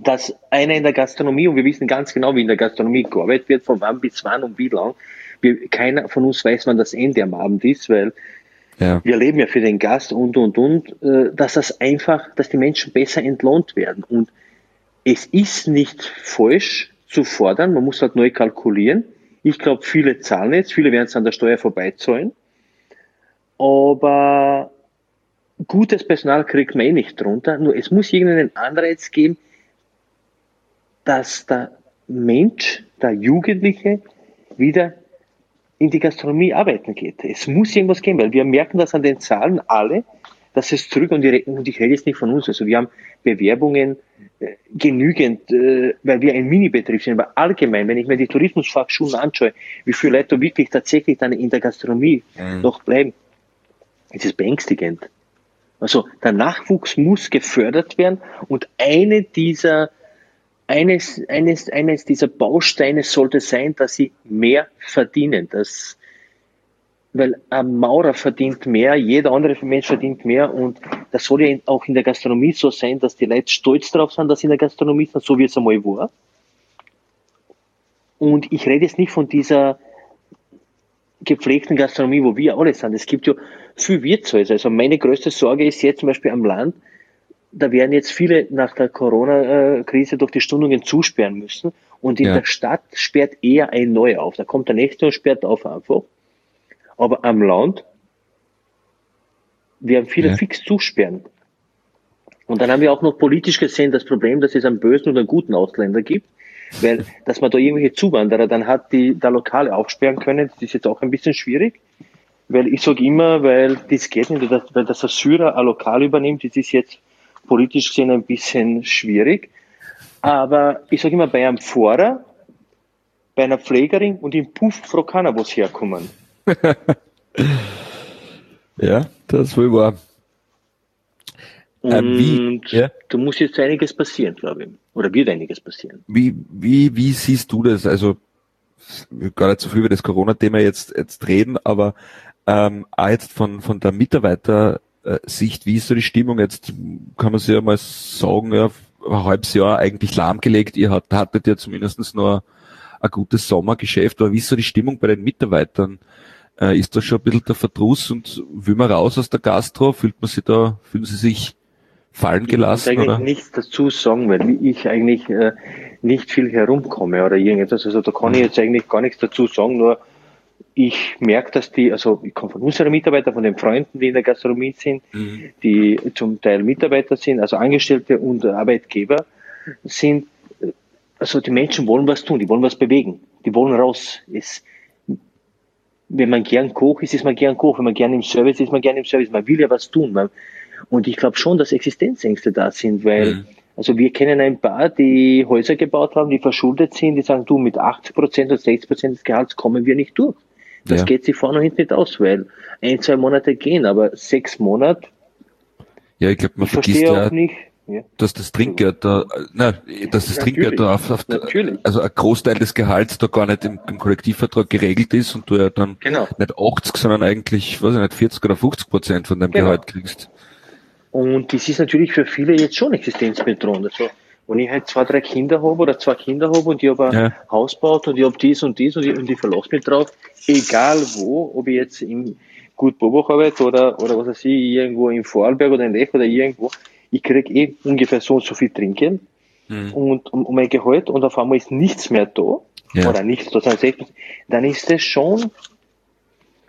dass einer in der Gastronomie, und wir wissen ganz genau, wie in der Gastronomie gearbeitet wird, von wann bis wann und wie lang, wir, keiner von uns weiß, wann das Ende am Abend ist, weil ja. wir leben ja für den Gast und, und, und, äh, dass das einfach, dass die Menschen besser entlohnt werden. Und es ist nicht falsch zu fordern, man muss halt neu kalkulieren. Ich glaube, viele zahlen jetzt, viele werden es an der Steuer vorbeizahlen. Aber gutes Personal kriegt man eh nicht drunter. Nur es muss irgendeinen Anreiz geben, dass der Mensch, der Jugendliche wieder in die Gastronomie arbeiten geht. Es muss irgendwas geben, weil wir merken das an den Zahlen alle, dass es zurück und, die, und ich rede jetzt nicht von uns, also wir haben Bewerbungen äh, genügend, äh, weil wir ein Mini-Betrieb sind, aber allgemein, wenn ich mir die Tourismusfachschulen anschaue, wie viele Leute wirklich tatsächlich dann in der Gastronomie mhm. noch bleiben, es ist beängstigend. Also der Nachwuchs muss gefördert werden und eine dieser eines, eines, eines dieser Bausteine sollte sein, dass sie mehr verdienen. Das, weil ein Maurer verdient mehr, jeder andere Mensch verdient mehr und das soll ja auch in der Gastronomie so sein, dass die Leute stolz darauf sind, dass sie in der Gastronomie sind, so wie es einmal war. Und ich rede jetzt nicht von dieser gepflegten Gastronomie, wo wir alle sind. Es gibt ja viel Wirtshäuser. Also meine größte Sorge ist jetzt zum Beispiel am Land, da werden jetzt viele nach der Corona-Krise durch die Stundungen zusperren müssen. Und in ja. der Stadt sperrt eher ein Neu auf. Da kommt der nächste und sperrt auf einfach. Aber am Land werden viele ja. fix zusperren. Und dann haben wir auch noch politisch gesehen das Problem, dass es einen bösen und einen guten Ausländer gibt. Weil, dass man da irgendwelche Zuwanderer dann hat, die da Lokale aufsperren können, das ist jetzt auch ein bisschen schwierig. Weil ich sage immer, weil das geht nicht, weil das Syrer ein Lokal übernimmt, das ist jetzt politisch gesehen ein bisschen schwierig. Aber ich sage immer, bei einem Pfarrer, bei einer Pflegerin und im Puff Frau keiner was herkommen. [LAUGHS]
ja, das wohl wahr.
Und äh, wie, ja? da muss jetzt einiges passieren, glaube ich. Oder wird einiges passieren.
Wie, wie, wie siehst du das? Also, gar nicht so viel über das Corona-Thema jetzt, jetzt reden, aber ähm, auch jetzt von, von der Mitarbeiter-Sicht, wie ist so die Stimmung? Jetzt kann man sich ja mal sagen, ja, ein halbes Jahr eigentlich lahmgelegt. Ihr hattet ja zumindest nur ein gutes Sommergeschäft, aber wie ist so die Stimmung bei den Mitarbeitern? Äh, ist da schon ein bisschen der Verdruss und will man raus aus der Gastro? Fühlt man sich da, fühlen Sie sich fallen gelassen?
Ich muss eigentlich oder? nichts dazu sagen, weil ich eigentlich äh, nicht viel herumkomme oder irgendetwas. Also da kann ich mhm. jetzt eigentlich gar nichts dazu sagen, nur ich merke, dass die, also ich komme von unseren Mitarbeitern, von den Freunden, die in der Gastronomie sind, mhm. die zum Teil Mitarbeiter sind, also Angestellte und Arbeitgeber sind, also die Menschen wollen was tun, die wollen was bewegen, die wollen raus. Es, wenn man gern Koch ist, ist man gern Koch, wenn man gern im Service ist, ist man gern im Service, man will ja was tun. Man, und ich glaube schon, dass Existenzängste da sind, weil mhm. Also wir kennen ein paar, die Häuser gebaut haben, die verschuldet sind, die sagen, du, mit 80 Prozent oder 60 Prozent des Gehalts kommen wir nicht durch. Das ja. geht sich vorne und hinten nicht aus, weil ein, zwei Monate gehen, aber sechs Monate.
Ja, ich glaube, man ich vergisst ja, nicht, ja, dass das Trinkgeld da, nein, dass das Trinkgeld da auf, auf also ein Großteil des Gehalts da gar nicht im, im, Kollektivvertrag geregelt ist und du ja dann genau. nicht 80, sondern eigentlich, weiß ich nicht, 40 oder 50 Prozent von deinem genau. Gehalt kriegst.
Und das ist natürlich für viele jetzt schon existenzbedrohend. Also, wenn ich halt zwei, drei Kinder habe oder zwei Kinder habe und ich habe ein ja. Haus gebaut und ich habe dies und dies und ich, und ich verlasse mich drauf, egal wo, ob ich jetzt im Gut Bobach arbeite oder, oder was weiß ich, irgendwo im Vorarlberg oder in Lech oder irgendwo, ich kriege eh ungefähr so und so viel Trinken mhm. und um, um mein Gehalt und auf einmal ist nichts mehr da, ja. oder nichts da, dann ist das schon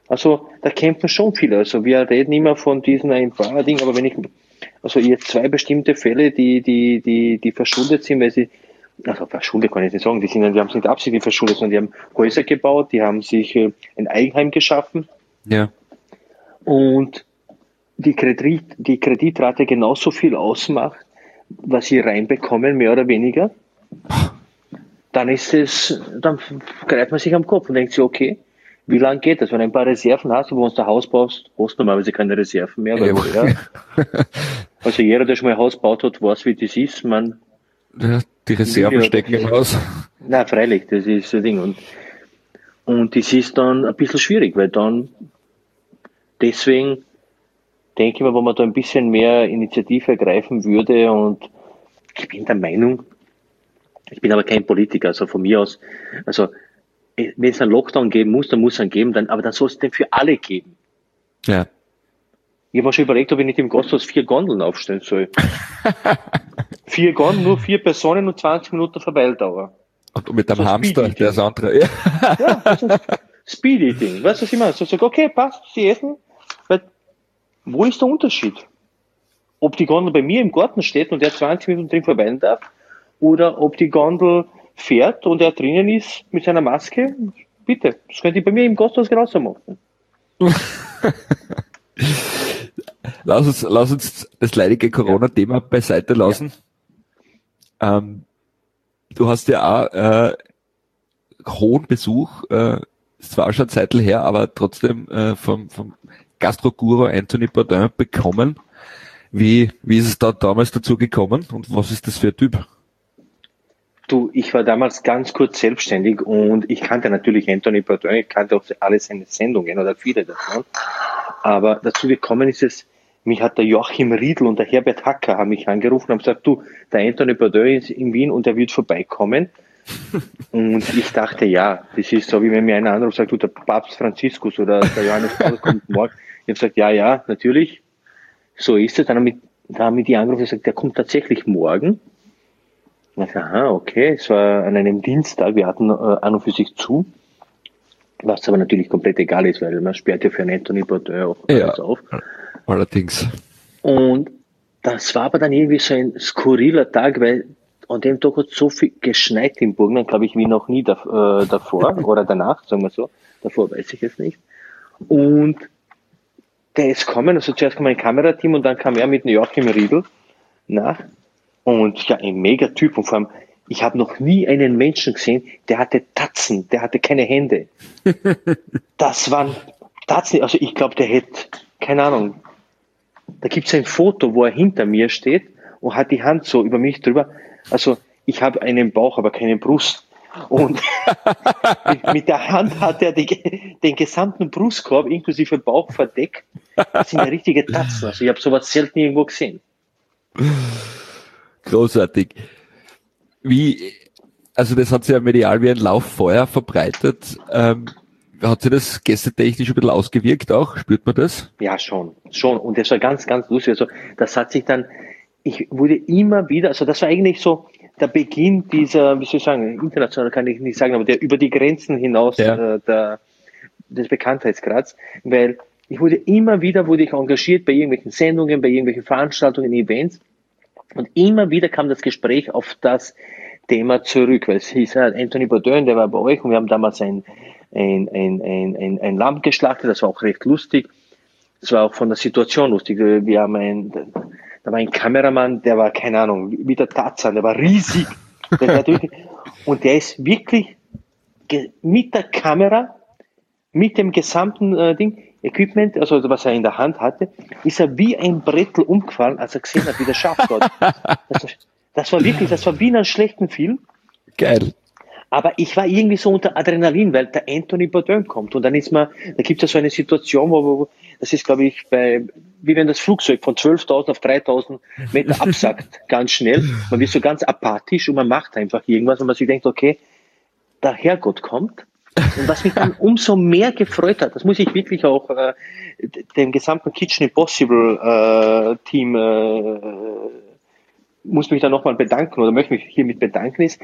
also da kämpfen schon viele. Also wir reden immer von diesen ein Dingen, aber wenn ich, also jetzt zwei bestimmte Fälle, die, die, die, die verschuldet sind, weil sie, also verschuldet kann ich nicht sagen, die sind, die haben sich nicht absichtlich verschuldet, sondern die haben Häuser gebaut, die haben sich äh, ein Eigenheim geschaffen.
Ja.
Und die, Kredit, die Kreditrate genauso viel ausmacht, was sie reinbekommen, mehr oder weniger, dann ist es, dann greift man sich am Kopf und denkt sich, okay, wie lange geht das? Wenn du ein paar Reserven hast, wo du uns ein Haus baust, hast du normalerweise keine Reserven mehr. Weil, ja. ja. [LAUGHS] Also jeder, der schon mal ein Haus gebaut hat, weiß, wie das ist. Man,
ja, die Reserven stecken im Haus. [LAUGHS]
Na, freilich, das ist ein Ding. Und, und das ist dann ein bisschen schwierig, weil dann deswegen denke ich mir, wenn man da ein bisschen mehr Initiative ergreifen würde und ich bin der Meinung, ich bin aber kein Politiker, also von mir aus, also wenn es einen Lockdown geben muss, dann muss es einen geben, dann, aber dann soll es den für alle geben.
Ja.
Ich habe mir schon überlegt, ob ich nicht im Gasthaus vier Gondeln aufstellen soll. [LAUGHS] vier Gondeln, nur vier Personen und 20 Minuten Verweildauer.
Und mit dem so Hamster, der ist andere. Ja,
ja das ist Speed Eating. Weißt du, was ich meine? So sag, okay, passt, sie essen. Weil, wo ist der Unterschied? Ob die Gondel bei mir im Garten steht und der 20 Minuten drin verweilen darf, oder ob die Gondel fährt und er drinnen ist mit seiner Maske, bitte, das könnt ihr bei mir im Gasthaus genauso machen. [LAUGHS]
lass, uns, lass uns das leidige Corona-Thema beiseite lassen. Ja. Ähm, du hast ja auch äh, hohen Besuch, äh, ist zwar schon Zeitl her, aber trotzdem äh, vom, vom Gastro-Guru Anthony Bourdain bekommen. Wie, wie ist es da damals dazu gekommen und was ist das für ein Typ?
Du, ich war damals ganz kurz selbstständig und ich kannte natürlich Anthony Bourdain, ich kannte auch alle seine Sendungen oder viele davon. Aber dazu gekommen ist es, mich hat der Joachim Riedl und der Herbert Hacker haben mich angerufen und haben gesagt, du, der Anthony Bourdain ist in Wien und er wird vorbeikommen. [LAUGHS] und ich dachte, ja, das ist so, wie wenn mir einer anruft und sagt, du, der Papst Franziskus oder der Johannes [LAUGHS] Paul kommt morgen. Ich habe gesagt, ja, ja, natürlich. So ist es. Dann haben, wir, haben die angerufen und gesagt, der kommt tatsächlich morgen. Aha, okay, es war an einem Dienstag, wir hatten äh, an und für sich zu. Was aber natürlich komplett egal ist, weil man sperrt ja für einen Anthony Bourdain auch
ja, alles auf. Allerdings.
Und das war aber dann irgendwie so ein skurriler Tag, weil an dem Tag hat so viel geschneit im Burgenland, glaube ich, wie noch nie da, äh, davor [LAUGHS] oder danach, sagen wir so. Davor weiß ich es nicht. Und der ist kommen, also zuerst kam ein Kamerateam und dann kam er mit Joachim Riedel nach. Und ja, ein Megatyp. Und vor allem, ich habe noch nie einen Menschen gesehen, der hatte Tatzen, der hatte keine Hände. [LAUGHS] Das waren Tatzen, also ich glaube, der hätte, keine Ahnung, da gibt es ein Foto, wo er hinter mir steht und hat die Hand so über mich drüber. Also ich habe einen Bauch, aber keine Brust. Und [LAUGHS] mit, mit, der Hand hat er die, den gesamten Brustkorb inklusive Bauch verdeckt. Das sind ja richtige Tatzen. Also ich habe sowas selten irgendwo gesehen.
Großartig. Wie, also das hat sich ja medial wie ein Lauffeuer verbreitet. Ähm, hat sich das gästetechnisch ein bisschen ausgewirkt auch? Spürt man das?
Ja, schon, schon. Und das war ganz, ganz lustig. Also das hat sich dann, ich wurde immer wieder, also das war eigentlich so der Beginn dieser, wie soll ich sagen, international kann ich nicht sagen, aber der über die Grenzen hinaus ja. äh, der, des Bekanntheitsgrads, weil ich wurde immer wieder, wurde ich engagiert bei irgendwelchen Sendungen, bei irgendwelchen Veranstaltungen, Events und immer wieder kam das Gespräch auf das Thema zurück, weil es hieß, ja, Anthony Bourdain, der war bei euch und wir haben damals ein, ein, ein, ein, ein, ein Lamm geschlachtet, das war auch recht lustig. Das war auch von der Situation lustig. Wir haben ein, da war ein Kameramann, der war, keine Ahnung, wie der Tarzan, der war riesig. Der [LAUGHS] und der ist wirklich mit der Kamera, mit dem gesamten äh, Ding, Equipment, also was er in der Hand hatte, ist er wie ein Brettel umgefallen, als er gesehen hat, wie der Schaf dort. Das war, das war wirklich, das war wie in einem schlechten Film.
Geil.
Aber ich war irgendwie so unter Adrenalin, weil der Anthony Bourdain kommt. Und dann ist man, da gibt es ja so eine Situation, wo, wo das ist, glaube ich, bei, wie wenn das Flugzeug von 12.000 auf 3.000 Meter absackt, [LAUGHS] ganz schnell. Man wird so ganz apathisch und man macht einfach irgendwas und man sich denkt, okay, der Herrgott kommt und was mich dann [LAUGHS] umso mehr gefreut hat, das muss ich wirklich auch äh, dem gesamten Kitchen Impossible äh, Team äh, muss mich da nochmal bedanken oder möchte mich hiermit bedanken, ist,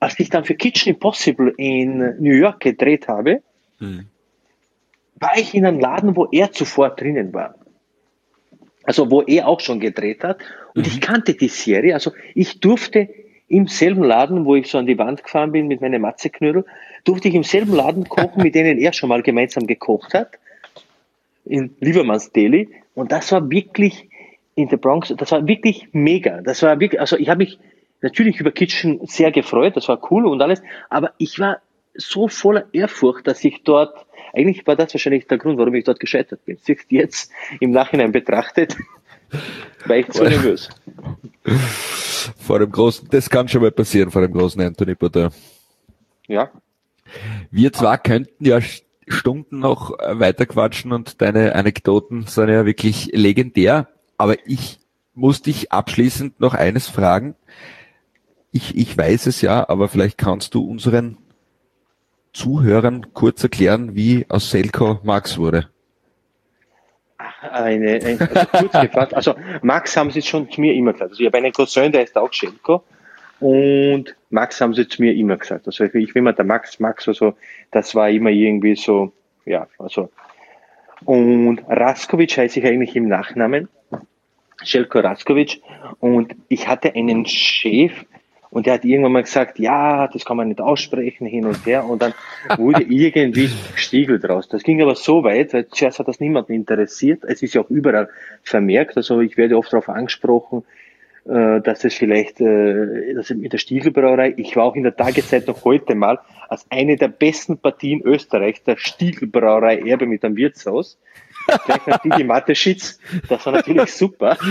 als ich dann für Kitchen Impossible in New York gedreht habe, hm. war ich in einem Laden, wo er zuvor drinnen war. Also wo er auch schon gedreht hat. Und mhm. ich kannte die Serie. Also ich durfte im selben Laden, wo ich so an die Wand gefahren bin mit meinem Matzeknödel, durfte ich im selben Laden kochen, mit denen er schon mal gemeinsam gekocht hat, in Liebermanns Deli. Und das war wirklich in der Bronx, das war wirklich mega. Das war wirklich, also ich habe mich natürlich über Kitchen sehr gefreut, das war cool und alles, aber ich war so voller Ehrfurcht, dass ich dort, eigentlich war das wahrscheinlich der Grund, warum ich dort gescheitert bin. Jetzt im Nachhinein betrachtet, war ich zu nervös.
Vor dem großen, das kann schon mal passieren, vor dem großen Anthony Bourdain.
Ja.
Wir zwar könnten ja Stunden noch weiter quatschen und deine Anekdoten sind ja wirklich legendär, aber ich muss dich abschließend noch eines fragen. Ich, ich weiß es ja, aber vielleicht kannst du unseren Zuhörern kurz erklären, wie aus Selko Max wurde
eine, ein, also kurz gefasst, also Max haben sie schon zu mir immer gesagt. Also ich habe einen Cousin, der ist auch Schelko. Und Max haben sie zu mir immer gesagt. Also ich will immer der Max, Max, also das war immer irgendwie so, ja, also. Und Raskovic heiße ich eigentlich im Nachnamen. Schelko Raskovic. Und ich hatte einen Chef, und der hat irgendwann mal gesagt, ja, das kann man nicht aussprechen, hin und her. Und dann wurde [LAUGHS] irgendwie Stiegel draus. Das ging aber so weit, weil zuerst hat das niemanden interessiert. Es ist ja auch überall vermerkt. Also ich werde oft darauf angesprochen, äh, dass es vielleicht, äh, dass mit der Stiegelbrauerei, ich war auch in der Tageszeit noch heute mal als eine der besten Partien Österreichs, der Stiegelbrauerei Erbe mit einem Wirtshaus. Gleich nach Digi Mateschitz, das war natürlich super. [LAUGHS]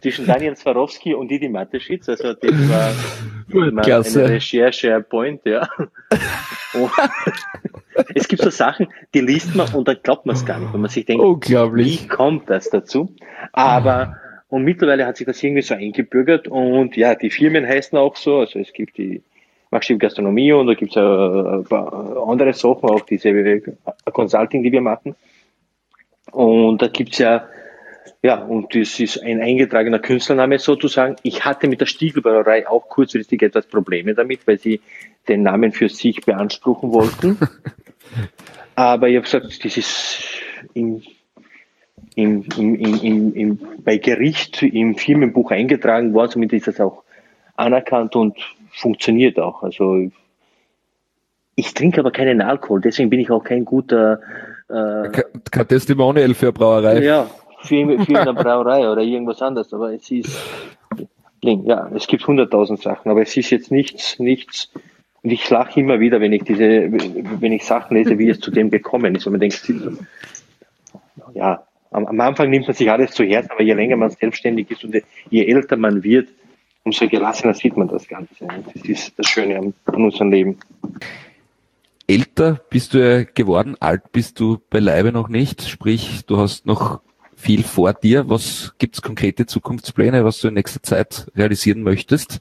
zwischen Daniel Swarovski und Didi Mateschitz. Also das war eine Recherche, ein Point, ja. Und [LAUGHS] es gibt so Sachen, die liest man und dann glaubt man es gar nicht, wenn man sich denkt, wie kommt das dazu? Aber und mittlerweile hat sich das irgendwie so eingebürgert und ja, die Firmen heißen auch so, also es gibt die Maxim Gastronomie und da gibt es ein paar andere Sachen, auch diese Consulting, die wir machen. Und da gibt's ja, ja, und das ist ein eingetragener Künstlername sozusagen. Ich hatte mit der Stiegelbrauerei auch kurzfristig etwas Probleme damit, weil sie den Namen für sich beanspruchen wollten. [LAUGHS] Aber ich habe gesagt, das ist im, im, im, im, im, bei Gericht im Firmenbuch eingetragen worden, somit ist das auch anerkannt und funktioniert auch. Also ich trinke aber keinen Alkohol, deswegen bin ich auch kein guter
äh, kein Testimonial für eine Brauerei.
Ja, für, für eine Brauerei oder irgendwas anderes. Aber es ist ja, es gibt hunderttausend Sachen, aber es ist jetzt nichts, nichts. Und ich lache immer wieder, wenn ich diese, wenn ich Sachen lese, wie es zu dem gekommen ist. Und man denkt, ja, am, am Anfang nimmt man sich alles zu Herzen, aber je länger man selbstständig ist und je älter man wird, umso gelassener sieht man das Ganze. Das ist das Schöne an, unserem Leben.
Älter bist du ja geworden, alt bist du beileibe noch nicht, sprich, du hast noch viel vor dir. Was gibt's konkrete Zukunftspläne, was du in nächster Zeit realisieren möchtest?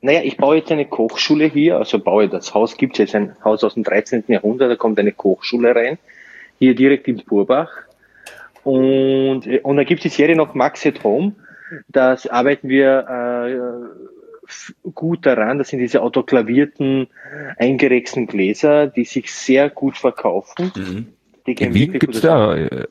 Naja, ich baue jetzt eine Kochschule hier, also baue das Haus, gibt jetzt ein Haus aus dem 13. Jahrhundert, da kommt eine Kochschule rein, hier direkt in Burbach. Und, und da gibt es die Serie noch Max at Home, das arbeiten wir äh, gut daran. Das sind diese autoklavierten, eingerechsten Gläser, die sich sehr gut verkaufen.
Mhm. Die In Wien gibt es da äh,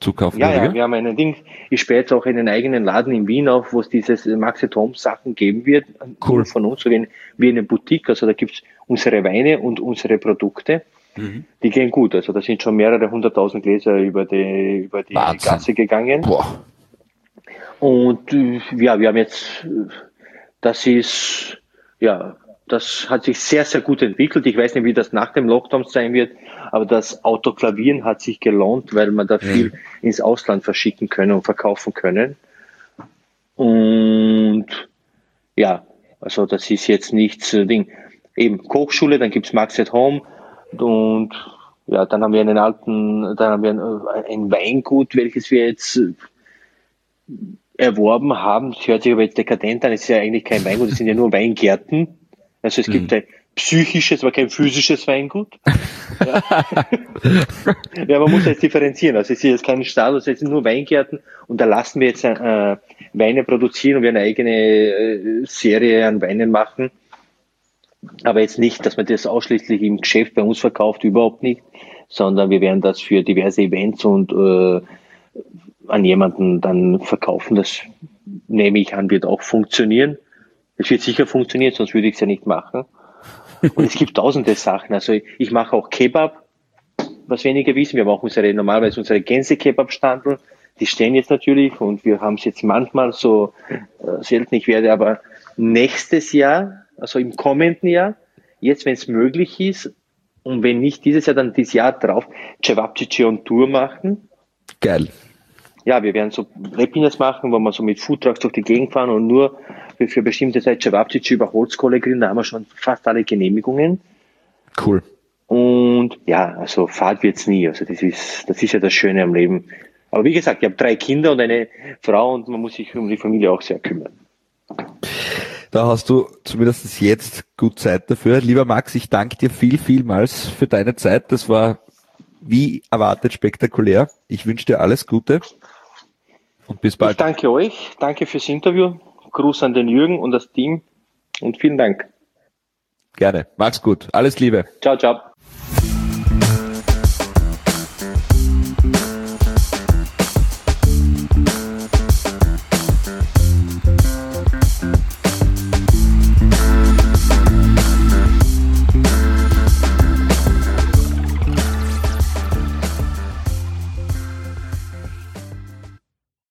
zu kaufen.
Ja, ja, wir haben einen Ding. Ich spähe jetzt auch einen eigenen Laden in Wien auf, wo es dieses Max Tom Sachen geben wird.
Cool.
Von uns, so wie, wie eine Boutique. Also da gibt's unsere Weine und unsere Produkte. Mhm. Die gehen gut. Also da sind schon mehrere hunderttausend Gläser über die, über die Gasse gegangen. Boah. Und äh, ja, wir haben jetzt, das ist, ja, das hat sich sehr, sehr gut entwickelt. Ich weiß nicht, wie das nach dem Lockdown sein wird, aber das Autoklavieren hat sich gelohnt, weil man da viel ins Ausland verschicken können und verkaufen können. Und ja, also das ist jetzt nichts äh, Ding. Eben Kochschule, dann gibt's Max at Home und ja, dann haben wir einen alten, dann haben wir ein, ein Weingut, welches wir jetzt äh, erworben haben. Das hört sich aber jetzt dekadent an, es ist ja eigentlich kein Weingut, es sind ja nur Weingärten. Also es mhm. gibt ein psychisches, aber kein physisches Weingut. ja. [LAUGHS] ja, man muss jetzt differenzieren. Also es ist jetzt kein Stall, es sind nur Weingärten und da lassen wir jetzt äh, Weine produzieren und wir eine eigene äh, Serie an Weinen machen. Aber jetzt nicht, dass man das ausschließlich im Geschäft bei uns verkauft, überhaupt nicht, sondern wir werden das für diverse Events und äh, an jemanden dann verkaufen. Das nehme ich an, wird auch funktionieren. Es wird sicher funktionieren, sonst würde ich es ja nicht machen. Und es gibt tausende Sachen. Also ich mache auch Kebab, was wenige wissen. Wir haben auch unsere, normalerweise unsere Gänse-Kebab-Standel. Die stehen jetzt natürlich und wir haben es jetzt manchmal so äh, selten. Ich werde aber nächstes Jahr, also im kommenden Jahr, jetzt wenn es möglich ist, und wenn nicht dieses Jahr, dann dieses Jahr drauf, Cevapcici on Tour machen.
Geil
ja, wir werden so Webinars machen, wo wir so mit Foodtrucks durch die Gegend fahren und nur für, für bestimmte Zeit Cevapcici über Holzkohle grillen. Da haben wir schon fast alle Genehmigungen.
Cool.
Und ja, also Fahrt wird's nie. Also das ist, das ist ja das Schöne am Leben. Aber wie gesagt, ich habe drei Kinder und eine Frau und man muss sich um die Familie auch sehr kümmern.
Da hast du zumindest jetzt gut Zeit dafür. Lieber Max, ich danke dir viel, vielmals für deine Zeit. Das war wie erwartet spektakulär. Ich wünsche dir alles Gute und bis bald.
Ich danke euch, danke fürs Interview. Gruß an den Jürgen und das Team und vielen Dank.
Gerne. Mach's gut. Alles Liebe.
Ciao, ciao.